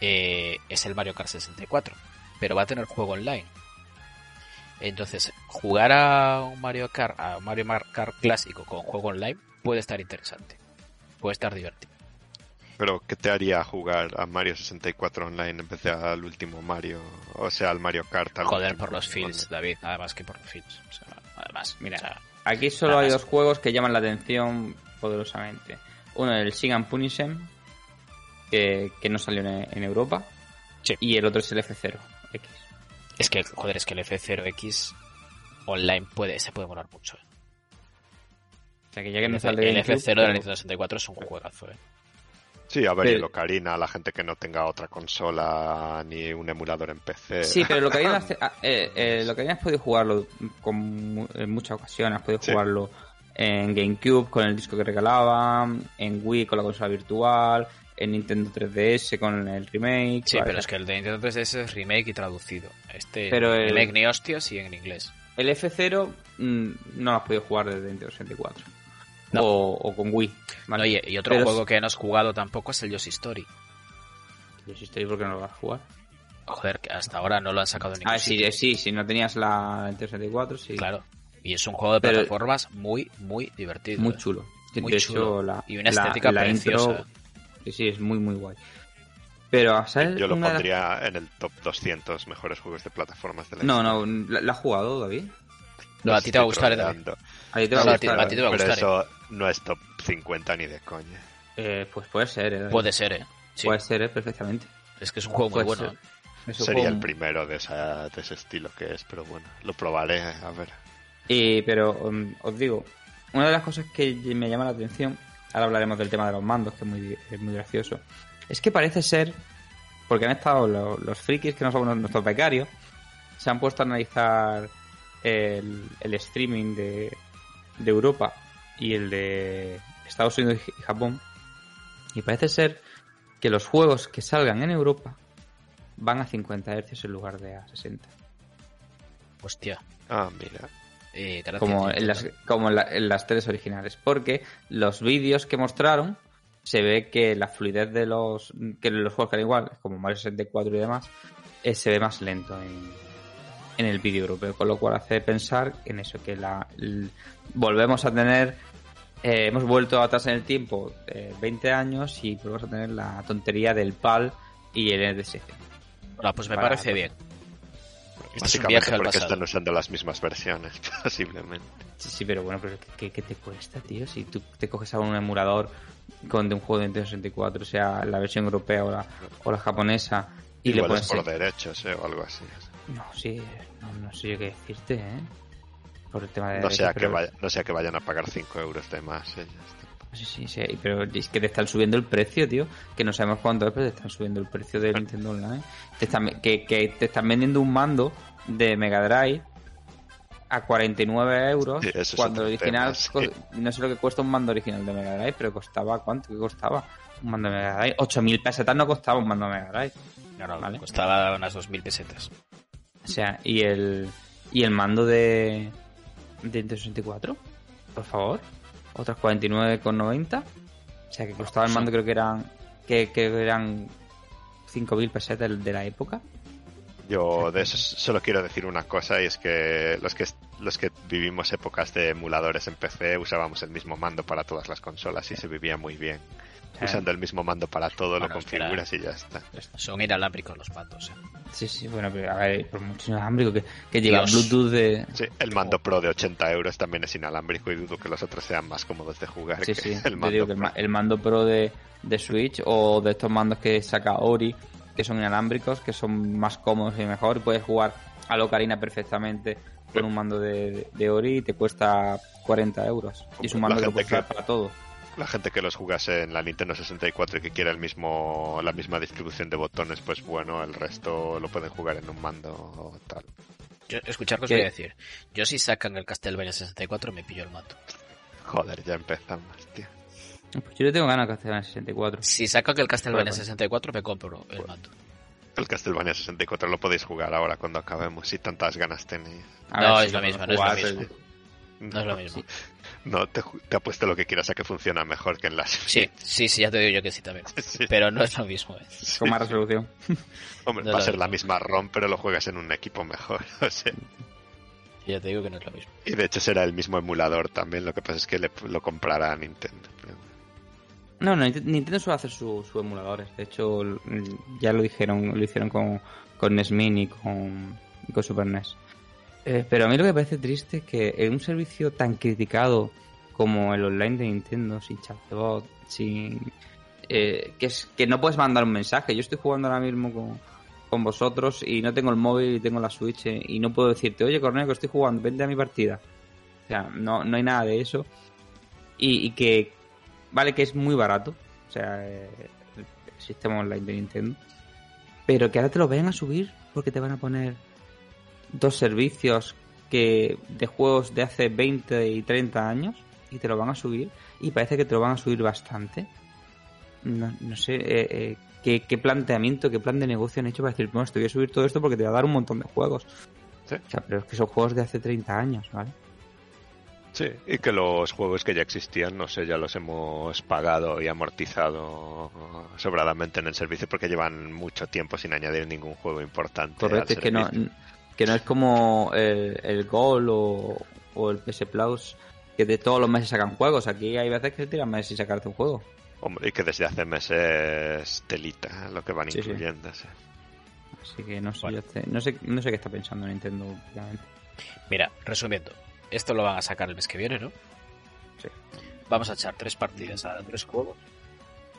eh, es el Mario Kart 64, pero va a tener juego online. Entonces, jugar a un Mario Kart, a un Mario Kart clásico con juego online puede estar interesante. Puede estar divertido. Pero ¿qué te haría jugar a Mario 64 online en vez de al último Mario? O sea, al Mario Kart. al Joder por los fields, David, nada más que por los fields. O sea, además, Mira, o sea, Aquí solo hay dos juegos que llaman la atención poderosamente. Uno el Sig and Punishem, que, que no salió en, en Europa. Sí. Y el otro es el F0X. es que, joder, es que el F0X online puede, se puede molar mucho. eh. O sea que ya que no El, sale el en F0 de la Nintendo 64 es un juegazo, eh. Sí, a ver, Pero- y la gente que no tenga otra consola ni un emulador en PC. Sí, pero lo que habían (laughs) hace- ah, eh, eh, lo que habían podido jugarlo con, mu- en muchas ocasiones, has podido Sí. jugarlo en GameCube con el disco que regalaban, en Wii con la consola virtual, en Nintendo 3DS con el remake. Sí, ¿vale? pero es que el de Nintendo 3DS es remake y traducido. Este Pero el- remake ni hostias y en inglés. El F0 mm, no lo has podido jugar desde Nintendo 64. No. O, o con Wii. ¿vale? Oye, y otro Pero juego que no has jugado tampoco es el Yoshi Story. Yo sí estoy porque no lo vas a jugar. Joder, que hasta ahora no lo han sacado ningún Ah, sí, sitio. sí, si no tenías la Nintendo 64, sí. Claro. Y es un juego de Pero- plataformas muy, muy divertido. Muy eh. chulo. Muy de chulo. hecho, la, Y una estética la preciosa. intro- sí, sí, es muy, muy guay. Pero, ¿sabes? Yo lo Una pondría en el top 200 mejores juegos de plataformas de la No, historia. no, ¿la, la has jugado, David? No, a ti te va a gustar, eh, David. A ti te va a gustar, a ti te va a Pero gustar, eso no es top 50 ni de coña. Eh, pues puede ser, eh. Puede ser, ¿eh? Sí. Puede ser, eh, perfectamente. Es que es un juego muy Puede bueno. ser. ¿eh? Es un Sería juego- el primero de, esa, de ese estilo que es, pero bueno, lo probaré, a ver. Y, pero um, os digo, una de las cosas que me llama la atención, ahora hablaremos del tema de los mandos, que es muy, es muy gracioso, es que parece ser, porque han estado los, los frikis, que no somos nuestros becarios, se han puesto a analizar el, el streaming de, de Europa y el de Estados Unidos y Japón, y parece ser que los juegos que salgan en Europa van a 50 Hz en lugar de a 60. Hostia. Ah, mira. Eh, gracias, como en las, como en, la- en las tres originales. Porque los vídeos que mostraron se ve que la fluidez de los que los juegos que eran igual, como Mario 64 y demás, eh, se ve más lento en, en el vídeo europeo, con lo cual hace pensar en eso, que la volvemos a tener, eh, hemos vuelto atrás en el tiempo eh, 20 años y volvemos a tener la tontería del PAL y el NDSC. Bueno, pues me para- parece bien. Este es Básicamente viaje al porque pasado. están usando las mismas versiones, (laughs) posiblemente. Sí, sí, pero bueno, pero ¿qué, qué te cuesta, tío? Si tú te coges a un emulador con de un juego de Nintendo 64, sea la versión europea o la, o la japonesa, y Igual le es pones... por derechos, eh, o algo así. No, sí, no, no sé yo qué decirte, ¿eh? Por el tema de... No sea, que pero- vaya- no sea que vayan a pagar 5 euros de más. eh. Sí, sí, sí, pero es que te están subiendo el precio, tío. Que no sabemos cuánto es, pero te están subiendo el precio de Nintendo Online. Te están, que, que te están vendiendo un mando de Mega Drive a 49 euros. Sí, eso es cuando el original, tema, sí. co- no sé lo que cuesta un mando original de Mega Drive, pero costaba, ¿cuánto que costaba? Un mando de Mega Drive. 8.000 pesetas no costaba un mando de Mega Drive. No, no, Vale. costaba unas 2.000 pesetas. O sea, y el, y el mando de, de Nintendo 64, por favor, otras 49,90. O sea, que costaba el mando, creo que eran que, que eran 5.000 pesetas de la época. Yo de eso solo quiero decir una cosa y es que los que los que vivimos épocas de emuladores en PC usábamos el mismo mando para todas las consolas y se vivía muy bien. Sea, Usando el mismo mando para todo, Bueno, lo configuras y ya está. Son inalámbricos los mandos. ¿eh? Sí, sí, bueno, pero a ver, por mucho inalámbrico que, que lleva Dios. Bluetooth de. Sí, el mando Pro de 80 euros también es inalámbrico y dudo que los otros sean más cómodos de jugar Sí, que sí, el yo mando digo que el, Pro. el mando Pro de, de Switch o de estos mandos que saca Ori, que son inalámbricos, que son más cómodos y mejor, puedes jugar a Locarina perfectamente con un mando de, de Ori y te cuesta 40 euros. Y es un mando que puedes usar para todo. La gente que los jugase en la Nintendo 64 y que quiera el mismo la misma distribución de botones, pues bueno, el resto lo pueden jugar en un mando o tal. Yo, escuchar que os ¿Qué? voy a decir. Yo si sacan el Castlevania 64 me pillo el mando. Joder, ya empezamos, tío. Pues yo le tengo ganas a Castlevania 64. Si sacan el Castlevania Bueno. 64 me compro el mando. El Castlevania 64 lo podéis jugar ahora cuando acabemos, si tantas ganas tenéis. No, ver es si lo lo mismo, no es lo mismo. No es lo mismo. No, te, te apuesto lo que quieras a que funciona mejor que en las... Sí, sí, sí, ya te digo yo que sí también. (laughs) Sí, Pero no es lo mismo. ¿eh? sí. Con más resolución. (laughs) Hombre, no va a ser la misma ROM, pero lo juegas en un equipo mejor. (laughs) o sea. Ya te digo que no es lo mismo. Y de hecho será el mismo emulador también, lo que pasa es que le- lo comprará Nintendo. pero- No, no, Nint- Nintendo suele hacer sus su emuladores. De hecho, ya lo dijeron, lo hicieron con, con NES Mini y con, y con Super NES. Eh, pero a mí lo que me parece triste es que en un servicio tan criticado como el online de Nintendo, sin chat de bot, sin... eh, que, es, que no puedes mandar un mensaje. Yo estoy jugando ahora mismo con, con vosotros y no tengo el móvil y tengo la Switch eh, y no puedo decirte, oye, Corneo, que estoy jugando, vente a mi partida. O sea, no, no hay nada de eso. Y, y que, vale, que es muy barato. O sea, eh, el sistema online de Nintendo, pero que ahora te lo vayan a subir porque te van a poner dos servicios que de juegos de hace 20 y 30 años y te lo van a subir y parece que te lo van a subir bastante. No, no sé eh, eh, ¿qué, qué planteamiento, qué plan de negocio han hecho para decir, bueno, te voy a subir todo esto porque te va a dar un montón de juegos. Sí. O sea, pero es que son juegos de hace 30 años, ¿vale? Sí, y que los juegos que ya existían, no sé, ya los hemos pagado y amortizado sobradamente en el servicio porque llevan mucho tiempo sin añadir ningún juego importante. Correcto, al es que no. Que no es como el, el Gol o, o el PS Plus que de todos los meses sacan juegos. Aquí hay veces que tiran meses sin sacarte un juego. Hombre, y que desde hace meses telita lo que van Sí, incluyendo. sí. Así que no sé, Bueno. yo este- no sé, no sé qué está pensando Nintendo últimamente. Mira, resumiendo, esto lo van a sacar el mes que viene, ¿no? Sí. Vamos a echar tres partidas a tres juegos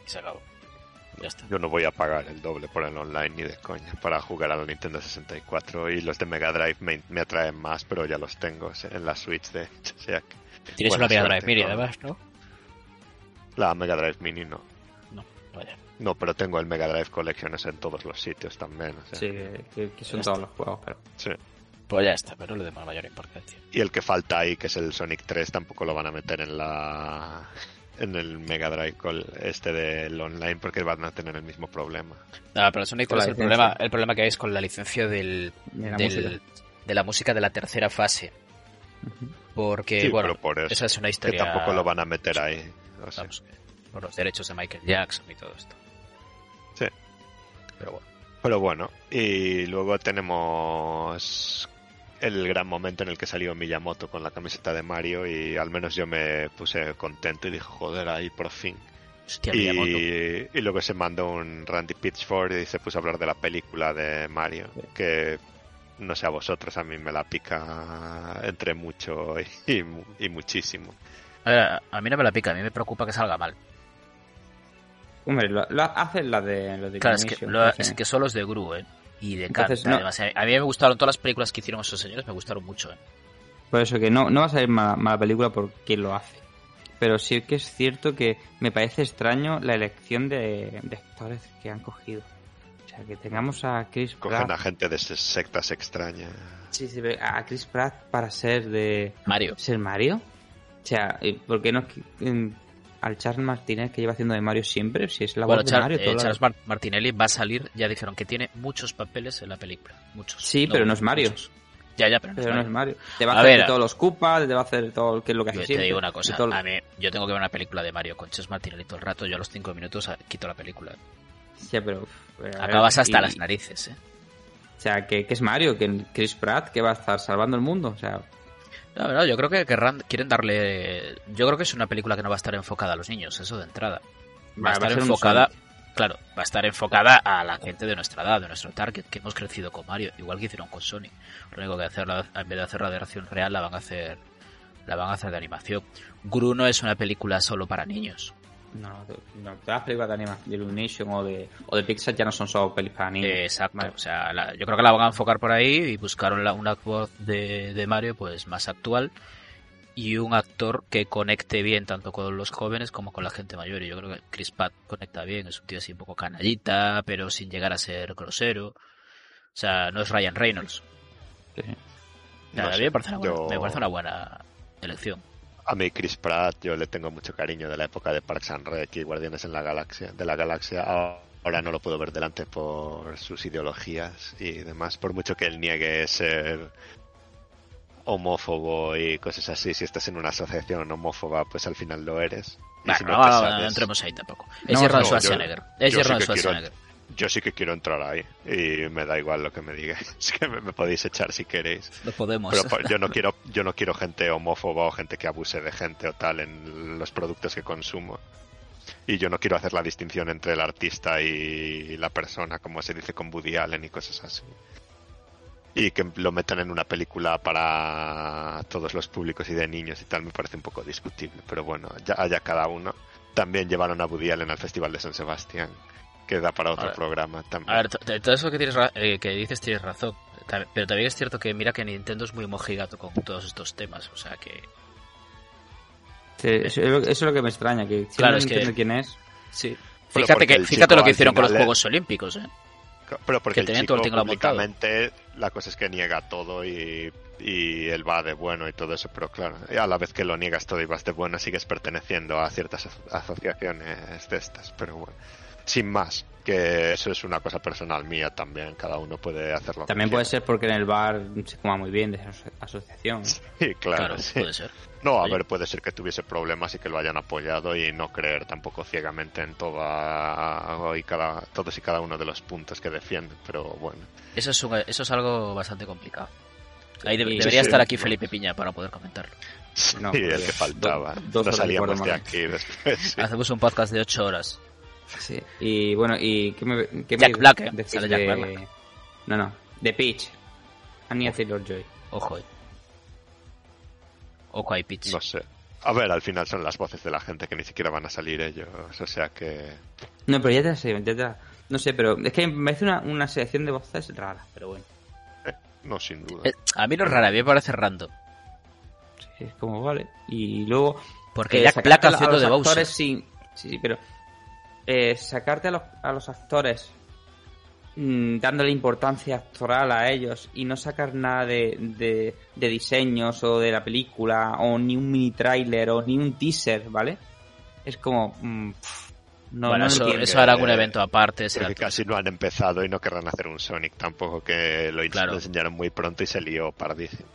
y se acabó. Ya está. Yo no voy a pagar el doble por el online ni de coña para jugar a la Nintendo 64 y los de Mega Drive me, me atraen más, pero ya los tengo en la Switch de. O sea que Tienes una Mega Drive Mini, ¿no? además, ¿no? la Mega Drive Mini no. No, vaya. No, pero tengo el Mega Drive Collections en todos los sitios también. o sea, Sí, que, que son todos los juegos, pero sí. Pues ya está, pero no le demos mayor importancia. Y el que falta ahí, que es el Sonic 3, tampoco lo van a meter en la en el Mega Drive Col- este del online porque van a tener el mismo problema. No, pero Sonic Con la 3 el problema, el problema que hay es con la licencia del, de la del- música. de la música de la tercera fase. Porque, Sí, bueno, pero por eso, esa es una que historia. tampoco lo van a meter ahí. o sea, Vamos, por los derechos de Michael Jackson y todo esto. Sí. Pero bueno. Pero bueno, y luego tenemos el gran momento en el que salió Miyamoto con la camiseta de Mario y al menos yo me puse contento y dije, joder, ahí por fin. Hostia. Y, y luego se mandó un Randy Pitchford y se puso a hablar de la película de Mario, que no sé a vosotros, a mí me la pica entre mucho y, mu- y muchísimo. A, ver, a mí no me la pica, a mí me preocupa que salga mal. Hombre, lo, lo hacen las de, los de Claro, es que, lo- es que son los de Gru, ¿eh? Y de Entonces, no. además. A mí me gustaron todas las películas que hicieron esos señores, me gustaron mucho, ¿eh? Por eso que no, no va a salir mala, mala película por quien lo hace. Pero sí que es cierto que me parece extraño la elección de, de actores que han cogido. O sea, que tengamos a Chris Cogen a Pratt. gente de sectas extrañas. Sí, sí, a Chris Pratt para ser de. Mario. ¿Ser Mario? O sea, ¿y ¿por qué no mm, al Charles Martínez que lleva haciendo de Mario siempre? Si es la Bueno, voz de Mario. eh, la- Charles Mar- Martinelli va a salir, ya dijeron que tiene muchos papeles en la película. Muchos. Sí, pero no es Mario. muchos. Ya, ya, pero no Pero es no es Mario. Te va a, A hacer ver, todos los Koopas, te va a hacer todo qué es lo que hace Yo te digo una cosa, todo- a mí, yo tengo que ver una película de Mario con Charles Martinelli todo el rato, yo a los 5 minutos ah, quito la película. Sí, pero, ver, Acabas hasta y- las narices, ¿eh? O sea, que, que es Mario, que Chris Pratt que va a estar salvando el mundo. O sea, No, no, yo creo que querrán, quieren darle... Yo creo que es una película que no va a estar enfocada a los niños, eso de entrada. Va Va- a va estar a enfocada, claro, va a estar enfocada a la gente de nuestra edad, de nuestro target, que hemos crecido con Mario, igual que hicieron con Sonic. Lo único que hacerla, en vez de hacerla de acción real, la van a hacer, la van a hacer de animación. Gru no es una película solo para niños. No, no, todas las películas de animación de Illumination o de, o de Pixar ya no son solo pelis para niños. Exacto, Vale. o sea, la- yo creo que la van a enfocar por ahí y buscaron la- una voz de, de Mario pues más actual y un actor que conecte bien tanto con los jóvenes como con la gente mayor. Y yo creo que Chris Pratt conecta bien, es un tío así un poco canallita, pero sin llegar a ser grosero. O sea, no es Ryan Reynolds. Sí. O sea, No a mí sé, me parece, una buena, yo- me parece una buena elección. A mí Chris Pratt yo le tengo mucho cariño de la época de Parks and Rec y Guardianes en la Galaxia, de la Galaxia. Ahora no lo puedo ver delante por sus ideologías y demás, por mucho que él niegue ser homófobo y cosas así. Si estás en una asociación homófoba, pues al final lo eres. Y Bueno, si no, no no, no, entremos ahí tampoco. No, Es yo- Schwarzenegger. Es yo sí Arnold que quiero- Schwarzenegger. Yo sí que quiero entrar ahí y me da igual lo que me digáis. (laughs) Es que me, me podéis echar si queréis. No podemos. Pero pa- yo no quiero yo no quiero gente homófoba o gente que abuse de gente o tal en los productos que consumo. Y yo no quiero hacer la distinción entre el artista y la persona, como se dice con Woody Allen y cosas así. Y que lo metan en una película para todos los públicos y de niños y tal me parece un poco discutible. Pero bueno, ya haya cada uno. También llevaron a Woody Allen al Festival de San Sebastián, que da para otro ver. programa también. A ver, to- to- todo eso que, tienes, ra- eh, que dices tienes razón. Pero también es cierto que mira que Nintendo es muy mojigato con todos estos temas. O sea que. Sí, eso, eso es lo que me extraña, que si Claro, no es que- quién es. Sí. Fíjate, que, fíjate lo que hicieron con los Juegos Olímpicos, ¿eh? Pero porque que el tenían chico públicamente la cosa es que niega todo y, y él va de bueno y todo eso, pero claro, y a la vez que lo niegas todo y vas de bueno sigues perteneciendo a ciertas aso- asociaciones de estas, pero bueno, sin más, que eso es una cosa personal mía también, cada uno puede hacerlo. También puede ser porque en el bar se coma muy bien de esa aso- asociación. ¿no? Sí, claro, Claro, sí. puede ser. No, a Oye. ver, puede ser que tuviese problemas y que lo hayan apoyado y no creer tampoco ciegamente en toda y cada, todos y cada uno de los puntos que defienden, pero bueno. Eso es, un- eso es algo bastante complicado. Ahí Sí, debería sí. estar aquí Felipe Piña para poder comentarlo. Sí, No, el que faltaba. do- dos no salíamos de aquí después. sí. Hacemos un podcast de 8 horas. Sí. Y bueno, ¿y qué me, qué Jack me Black, ¿eh? Sale Jack de- Black. No, no, de Peach. Anya Taylor-Joy. Ojo, eh. Ojo ahí, Pitch. No sé. A ver, al final son las voces de la gente que ni siquiera van a salir ellos. O sea que. No, pero ya te sé, ya te- No sé, pero es que me parece una, una selección de voces rara, pero bueno. eh, no, sin duda. Eh, a mí no es rara, a mí me parece random. Sí, es como vale. Y luego. Porque eh, Jack Black haciendo los de Bowser. sin- Sí, sí, pero. Eh, sacarte a los, a los actores. mm, dándole importancia actoral a ellos y no sacar nada de, de, de diseños o de la película o ni un mini trailer o ni un teaser, ¿vale? Es como. mm, pff, no, bueno, no eso, eso hará Eh, evento aparte. será todo. casi no han empezado y no querrán hacer un Sonic tampoco, que lo Claro. enseñaron muy pronto y se lió pardísimo.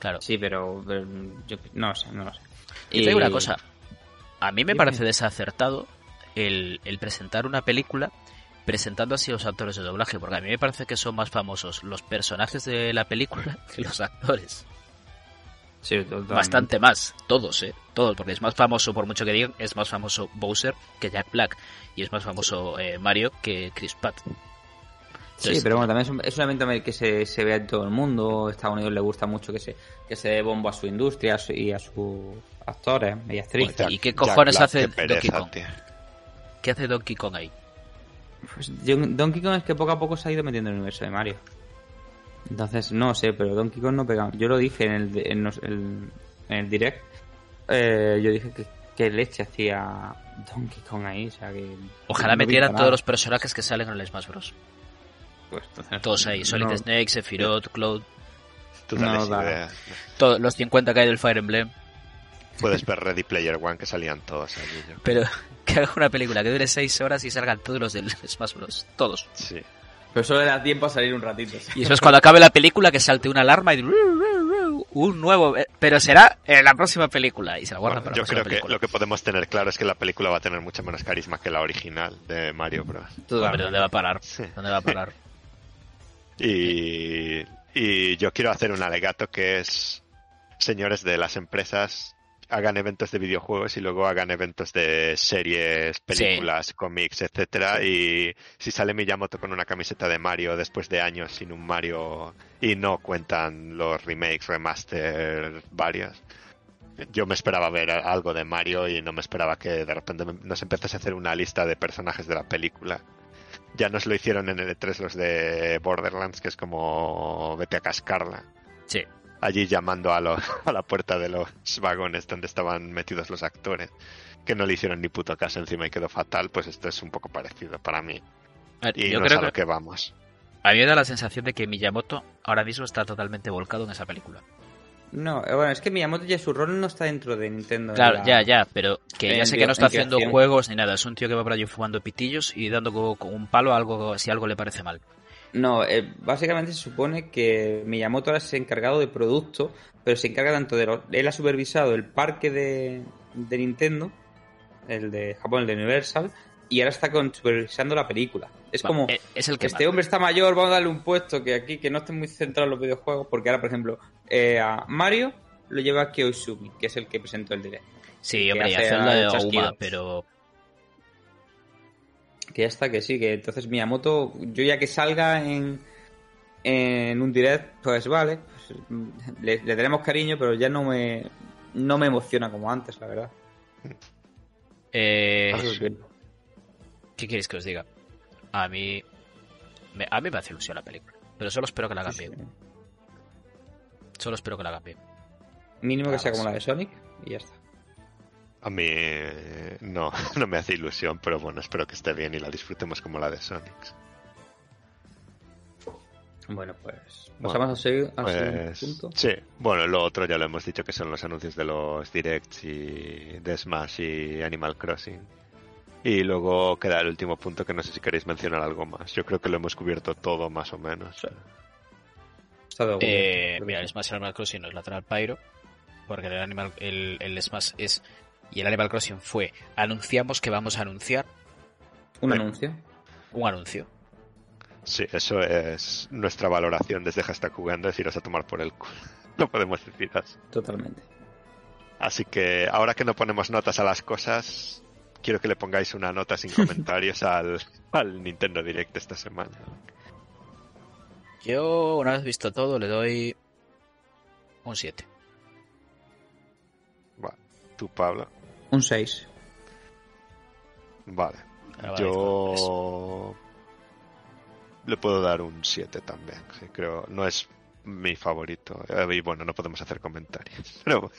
Claro. Sí, pero, pero yo no lo sé, no lo sé. Y te digo una cosa. A mí me parece desacertado el, el presentar una película presentando así a los actores de doblaje, porque a mí me parece que son más famosos los personajes de la película (laughs) que los actores. Sí, totalmente. Bastante más, todos, ¿eh? Todos, porque es más famoso, por mucho que digan, es más famoso Bowser que Jack Black, y es más famoso eh, Mario que Chris Pratt. Sí, pero bueno, también es un, es un evento que se, se ve en todo el mundo. Estados Unidos le gusta mucho que se, que se dé bombo a su industria a y a sus actores y actrices. ¿Y qué Jack cojones Black, hace qué Donkey pereza, Kong? tío. ¿Qué hace Donkey Kong ahí? Pues Donkey Kong es que poco a poco se ha ido metiendo en el universo de Mario. Entonces, no sé, pero Donkey Kong no pega. Yo lo dije en el, en los- el- en el direct. eh, yo dije que, que leche hacía Donkey Kong ahí. O sea, que Ojalá no metieran todos nada. los personajes que salen en el Smash Bros. Pues, entonces, Todos ahí, Solid no- Snake, Sephiroth, Cloud, Tú No, todos los 50 que hay del Fire Emblem. Puedes ver Ready Player One que salían todos allí. yo. Pero (laughs) que haga una película que dure 6 horas y salgan todos los del (laughs) Smash Bros. Todos. Sí. Pero solo le da tiempo a salir un ratito. Y eso es cuando acabe la película que salte una alarma y un nuevo. eh, Pero será en la próxima película. Y se la guardan Bueno, para la yo próxima creo que película. lo que podemos tener claro es que la película va a tener mucho menos carisma que la original de Mario Bros. Hombre, ¿dónde va a parar? Sí. ¿Dónde va a parar? (laughs) Y, y yo quiero hacer un alegato que es, señores de las empresas, hagan eventos de videojuegos y luego hagan eventos de series, películas, cómics, etcétera. Y si sale Miyamoto con una camiseta de Mario después de años sin un Mario y no cuentan los remakes, remaster, varios. Yo me esperaba ver algo de Mario y no me esperaba que de repente nos empezase a hacer una lista de personajes de la película. Ya nos lo hicieron en el E3 los de Borderlands, que es como vete a cascarla. Sí. Allí llamando a, los, (laughs) a la puerta de los vagones donde estaban metidos los actores, que no le hicieron ni puto caso encima y quedó fatal, pues esto es un poco parecido para mí. A ver, Y yo no es creo a lo que que vamos. a mí me da la sensación de que Miyamoto ahora mismo está totalmente volcado en esa película. No, bueno, es que Miyamoto ya su rol no está dentro de Nintendo. en Claro, la- ya, ya, pero que ya sé que no está en haciendo juegos ni nada. Es un tío que va por allí fumando pitillos y dando co- con un palo a algo si algo le parece mal. No, eh, básicamente se supone que Miyamoto ahora es encargado de producto, pero se encarga tanto de... los- él ha supervisado el parque de, de Nintendo, el de Japón, el de Universal, y ahora está con, supervisando la película. Es Va, como... eh, es el que Este hombre está mayor, vamos a darle un puesto que aquí, que no esté muy centrado en los videojuegos, porque ahora, por ejemplo, eh, a Mario lo lleva Kyoizumi, que es el que presentó el direct. Sí, hombre, y hace hacerlo de. Oguma, pero Que ya está, que sí, que entonces Miyamoto, yo ya que salga en, en un direct, pues vale, pues, le, le tenemos cariño, pero ya no me, no me emociona como antes, la verdad. eh. ¿qué queréis que os diga? A mí me, a mí me hace ilusión la película, pero solo espero que la hagan Sí, bien. sí. Solo espero que la hagan bien. Mínimo que sea más. como la de Sonic y ya está. A mí no, (laughs) no me hace ilusión, pero bueno, espero que esté bien y la disfrutemos como la de Sonic. Bueno, pues Bueno, pasamos a seguir al Pues, punto. sí, bueno, lo otro ya lo hemos dicho que son los anuncios de los Directs y de Smash y Animal Crossing. Y luego queda el último punto que no sé si queréis mencionar algo más. Yo creo que lo hemos cubierto todo más o menos. Sí. Está de acuerdo. Eh, mira, el Smash y Animal Crossing no es lateral Pyro, porque el, Animal, el, el Smash es. Y el Animal Crossing fue. Anunciamos que vamos a anunciar Un anuncio. un anuncio. Sí, eso es nuestra valoración desde hashtag jugando, es iros a tomar por el culo. (laughs) No podemos decir así. Totalmente. Así que ahora que no ponemos notas a las cosas, quiero que le pongáis una nota sin (laughs) comentarios al, al Nintendo Direct esta semana. Yo, una vez visto todo, le doy un 7. Tú, Pablo. Un 6. Vale. Ahora va, Yo le puedo dar un 7 también. sí, creo, no es mi favorito. Eh, Y bueno, no podemos hacer comentarios. (laughs) Pero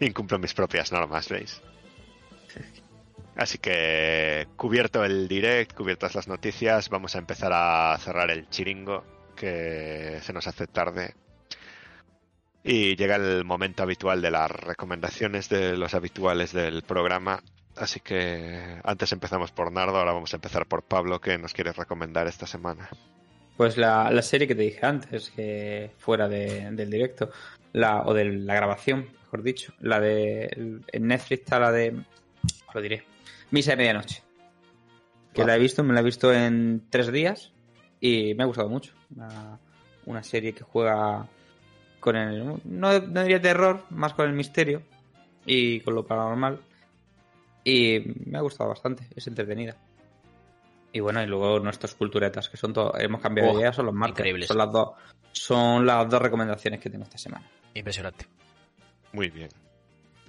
incumplo mis propias normas, ¿veis? Así que, cubierto el direct, cubiertas las noticias, vamos a empezar a cerrar el chiringo, que se nos hace tarde. Y llega el momento habitual de las recomendaciones de los habituales del programa. Así que antes empezamos por Nardo, ahora vamos a empezar por Pablo, que nos quiere recomendar esta semana. Pues la, serie que te dije antes, que fuera de- del directo, la, o de la grabación, mejor dicho, la de en Netflix está la de, lo diré, Misa de Medianoche. Que la he visto, me la he visto en tres días y me ha gustado mucho. Una serie que juega con el, no, no diría terror, más con el misterio y con lo paranormal. Y me ha gustado bastante, es entretenida. Y bueno, y luego nuestros culturetas, que son todos, hemos cambiado Oh, de idea, son los martes. increíbles. Son las dos, son las dos recomendaciones que tengo esta semana. Impresionante. Muy bien.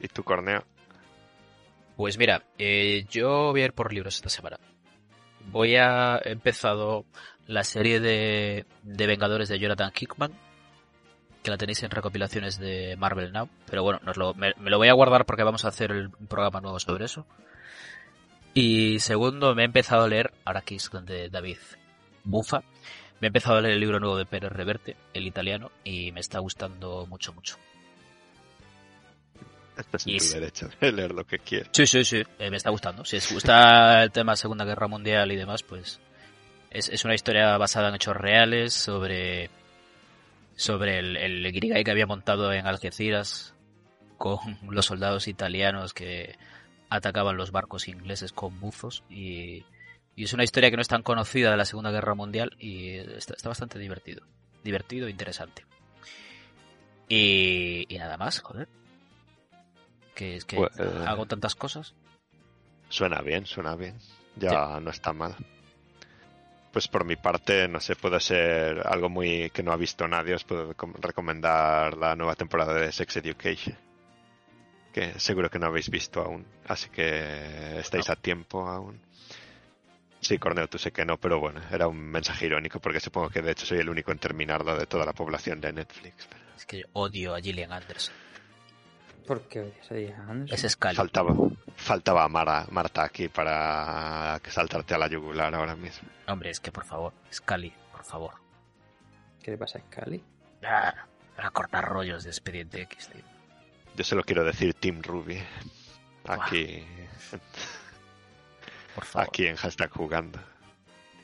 ¿Y tú, Corneo? Pues mira, eh, yo voy a ir por libros esta semana. Voy a he empezado la serie de, de Vengadores de Jonathan Hickman, que la tenéis en recopilaciones de Marvel Now, pero bueno, nos lo- me, me lo voy a guardar porque vamos a hacer el, un programa nuevo sobre eso. Y segundo, me he empezado a leer, ahora aquí es donde David bufa, me he empezado a leer el libro nuevo de Pérez Reverte, el italiano, y me está gustando mucho, mucho. Estás en tu derecho de leer lo que quieras. Sí, sí, sí, eh, me está gustando. Si os gusta el tema Segunda Guerra Mundial y demás, pues es, es una historia basada en hechos reales sobre, sobre el, el Grigai que había montado en Algeciras con los soldados italianos que atacaban los barcos ingleses con buzos y, y es una historia que no es tan conocida de la Segunda Guerra Mundial y está, está bastante divertido. Divertido e interesante. Y, y nada más, joder. Que es que Pues, eh, hago tantas cosas. Suena bien, suena bien. Ya no está mal. Pues por mi parte, no sé, puede ser algo muy que no ha visto nadie. Os puedo recom- recomendar la nueva temporada de Sex Education. Que seguro que no habéis visto aún. Así que estáis a tiempo aún. Sí, Corneo, tú sé que no, pero bueno, era un mensaje irónico porque supongo que de hecho soy el único en terminarlo de toda la población de Netflix. Es que yo odio a Gillian Anderson. ¿Por qué odias a Gillian Anderson? Es Scully. Faltaba, faltaba Mara, Marta aquí para que saltarte a la yugular ahora mismo. Hombre, es que por favor, Scully, por favor. ¿Qué le pasa a Scully? Ah, para cortar rollos de expediente X, tío. Yo solo quiero decir Team Ruby. Aquí, Por favor. aquí en hashtag jugando. No,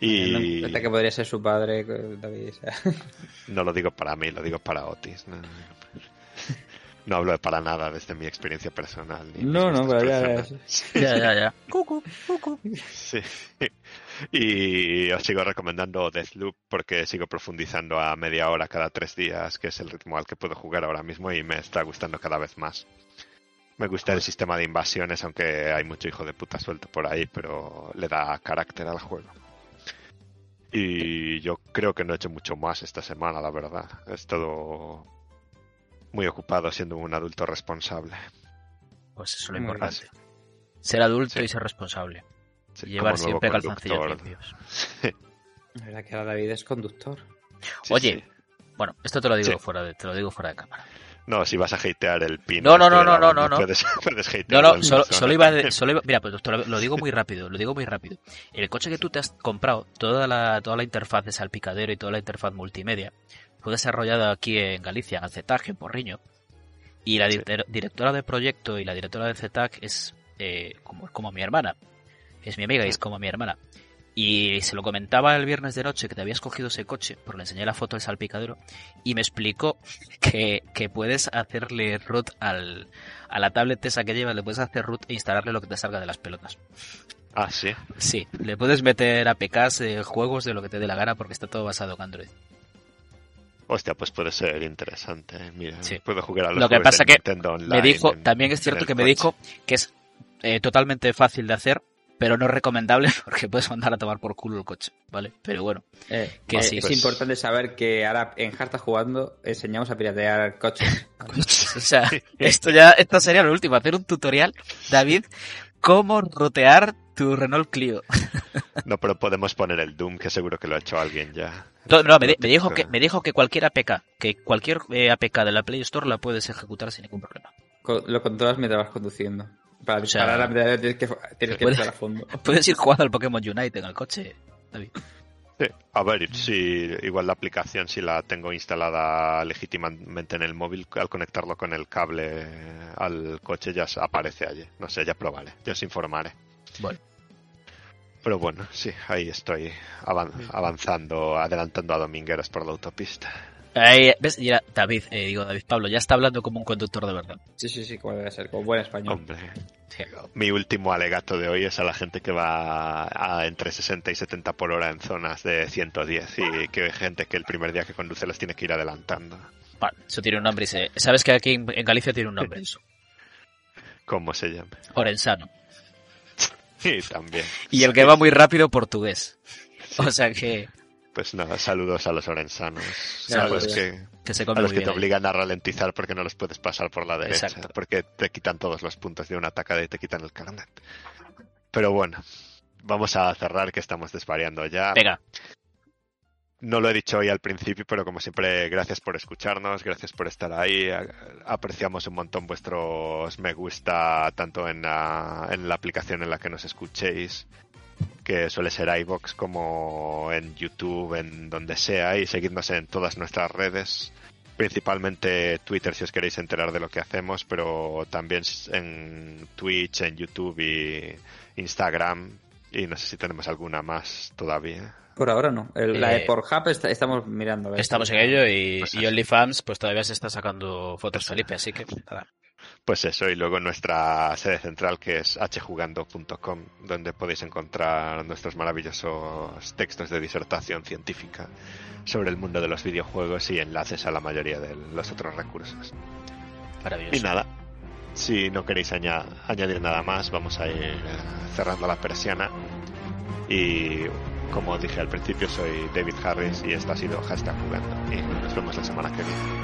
Y Este que podría ser su padre, David. o sea. (laughs) no lo digo para mí, lo digo para Otis. No, No hablo de para nada desde mi experiencia personal. ni No, no, pero ya- personales. (laughs) Ya, ya, ya. Cucu, cucu. Sí. Y os sigo recomendando Deathloop porque sigo profundizando a media hora cada tres días, que es el ritmo al que puedo jugar ahora mismo y me está gustando cada vez más. Me gusta el sistema de invasiones, aunque hay mucho hijo de puta suelto por ahí, pero le da carácter al juego. Y yo creo que no he hecho mucho más esta semana, la verdad. He estado muy ocupado siendo un adulto responsable. Pues eso es lo Muy importante. Ser adulto Sí. y ser responsable. Sí, y llevar siempre calzoncillos limpios. La verdad que ahora David es conductor. Sí, Oye, sí. Bueno, esto te lo digo Sí. fuera de, te lo digo fuera de cámara. No, si vas a hatear el pin. No, no, este no, no, no, no, no. Puedes, (laughs) puedes No, no, solo, iba, de- solo iba- (laughs) Mira, pues lo, digo muy rápido, lo digo muy rápido. El coche que tú te has comprado, toda la, toda la interfaz de salpicadero y toda la interfaz multimedia, fue desarrollada aquí en Galicia, en Alcetac, en Porriño. Y la Sí. directora de proyecto y la directora de CETAC es eh, como, como mi hermana. Es mi amiga y es como mi hermana. Y se lo comentaba el viernes de noche que te habías cogido ese coche, porque le enseñé la foto del salpicadero, y me explicó (laughs) que, que puedes hacerle root al, a la tablet esa que llevas, le puedes hacer root e instalarle lo que te salga de las pelotas. Ah, sí. Sí, le puedes meter APKs de juegos de lo que te dé la gana porque está todo basado en Android. Hostia, pues puede ser interesante. eh. Mira, Sí. puedo jugar a los Lo que pasa que Nintendo Online Me dijo, también es cierto que me dijo que es eh, totalmente fácil de hacer, pero no es recomendable (laughs) porque puedes mandar a tomar por culo el coche, ¿vale? Pero bueno, Eh, Que sí. es Pues- importante saber que ahora en Harta jugando enseñamos a piratear (laughs) coches. o sea, esto ya, esto sería lo último, hacer un tutorial, David, cómo rotear tu Renault Clio. (laughs) No, pero podemos poner el Doom, que seguro que lo ha hecho alguien ya. No, no, me, di- me dijo Típico. que, me dijo que cualquier APK, que cualquier eh, APK de la Play Store la puedes ejecutar sin ningún problema. Lo controlas mientras vas conduciendo. Para O sea, disparar la medalla tienes que, tienes que puede- estar a fondo. (laughs) Puedes ir jugando al Pokémon Unite en el coche, David. Sí. A ver, si igual la aplicación, si la tengo instalada legítimamente en el móvil, al conectarlo con el cable al coche ya aparece allí. No sé, ya probaré. Ya os informaré. Bueno. Pero bueno, sí, ahí estoy avan- avanzando, adelantando a Domingueras por la autopista. Ahí, ¿ves? Y era David, eh, digo David Pablo, ya está hablando como un conductor de verdad. Sí, sí, sí, como debe ser, con buen español. Hombre, Sí. mi último alegato de hoy es a la gente que va a entre 60 y 70 por hora en zonas de 110 y que hay gente que el primer día que conduce los tiene que ir adelantando. Bueno, eso tiene un nombre y se... Sabes que aquí en, Galicia tiene un nombre (laughs) eso. ¿Cómo se llama? Orensano. (laughs) Y también. Y el que va muy rápido, portugués. O sea que, Pues nada, saludos a los orensanos. Saludos. Sabes que que se a los que te ahí. obligan a ralentizar porque no los puedes pasar por la derecha, Exacto. porque te quitan todos los puntos de una atacada y te quitan el carnet. Pero bueno, vamos a cerrar que estamos desvariando ya. Venga, No lo he dicho hoy al principio, pero como siempre, gracias por escucharnos, gracias por estar ahí. Apreciamos un montón vuestros me gusta, tanto en la, en la aplicación en la que nos escuchéis, que suele ser iBox, como en YouTube, en donde sea, y seguidnos en todas nuestras redes. Principalmente Twitter si os queréis enterar de lo que hacemos, pero también en Twitch, en YouTube y Instagram. Y no sé si tenemos alguna más todavía. Por ahora no. El- la de Eh, Pornhub está- estamos mirando. estamos en ello y, Pues y. OnlyFans pues todavía se está sacando fotos Felipe, así que nada. Pues eso, y luego nuestra sede central que es hjugando.com, donde podéis encontrar nuestros maravillosos textos de disertación científica sobre el mundo de los videojuegos y enlaces a la mayoría de los otros recursos. Maravilloso. Y nada, si no queréis aña- añadir nada más, vamos a ir cerrando la persiana. Y como dije al principio, soy David Harris y esto ha sido Hashtag Jugando. Y nos vemos la semana que viene.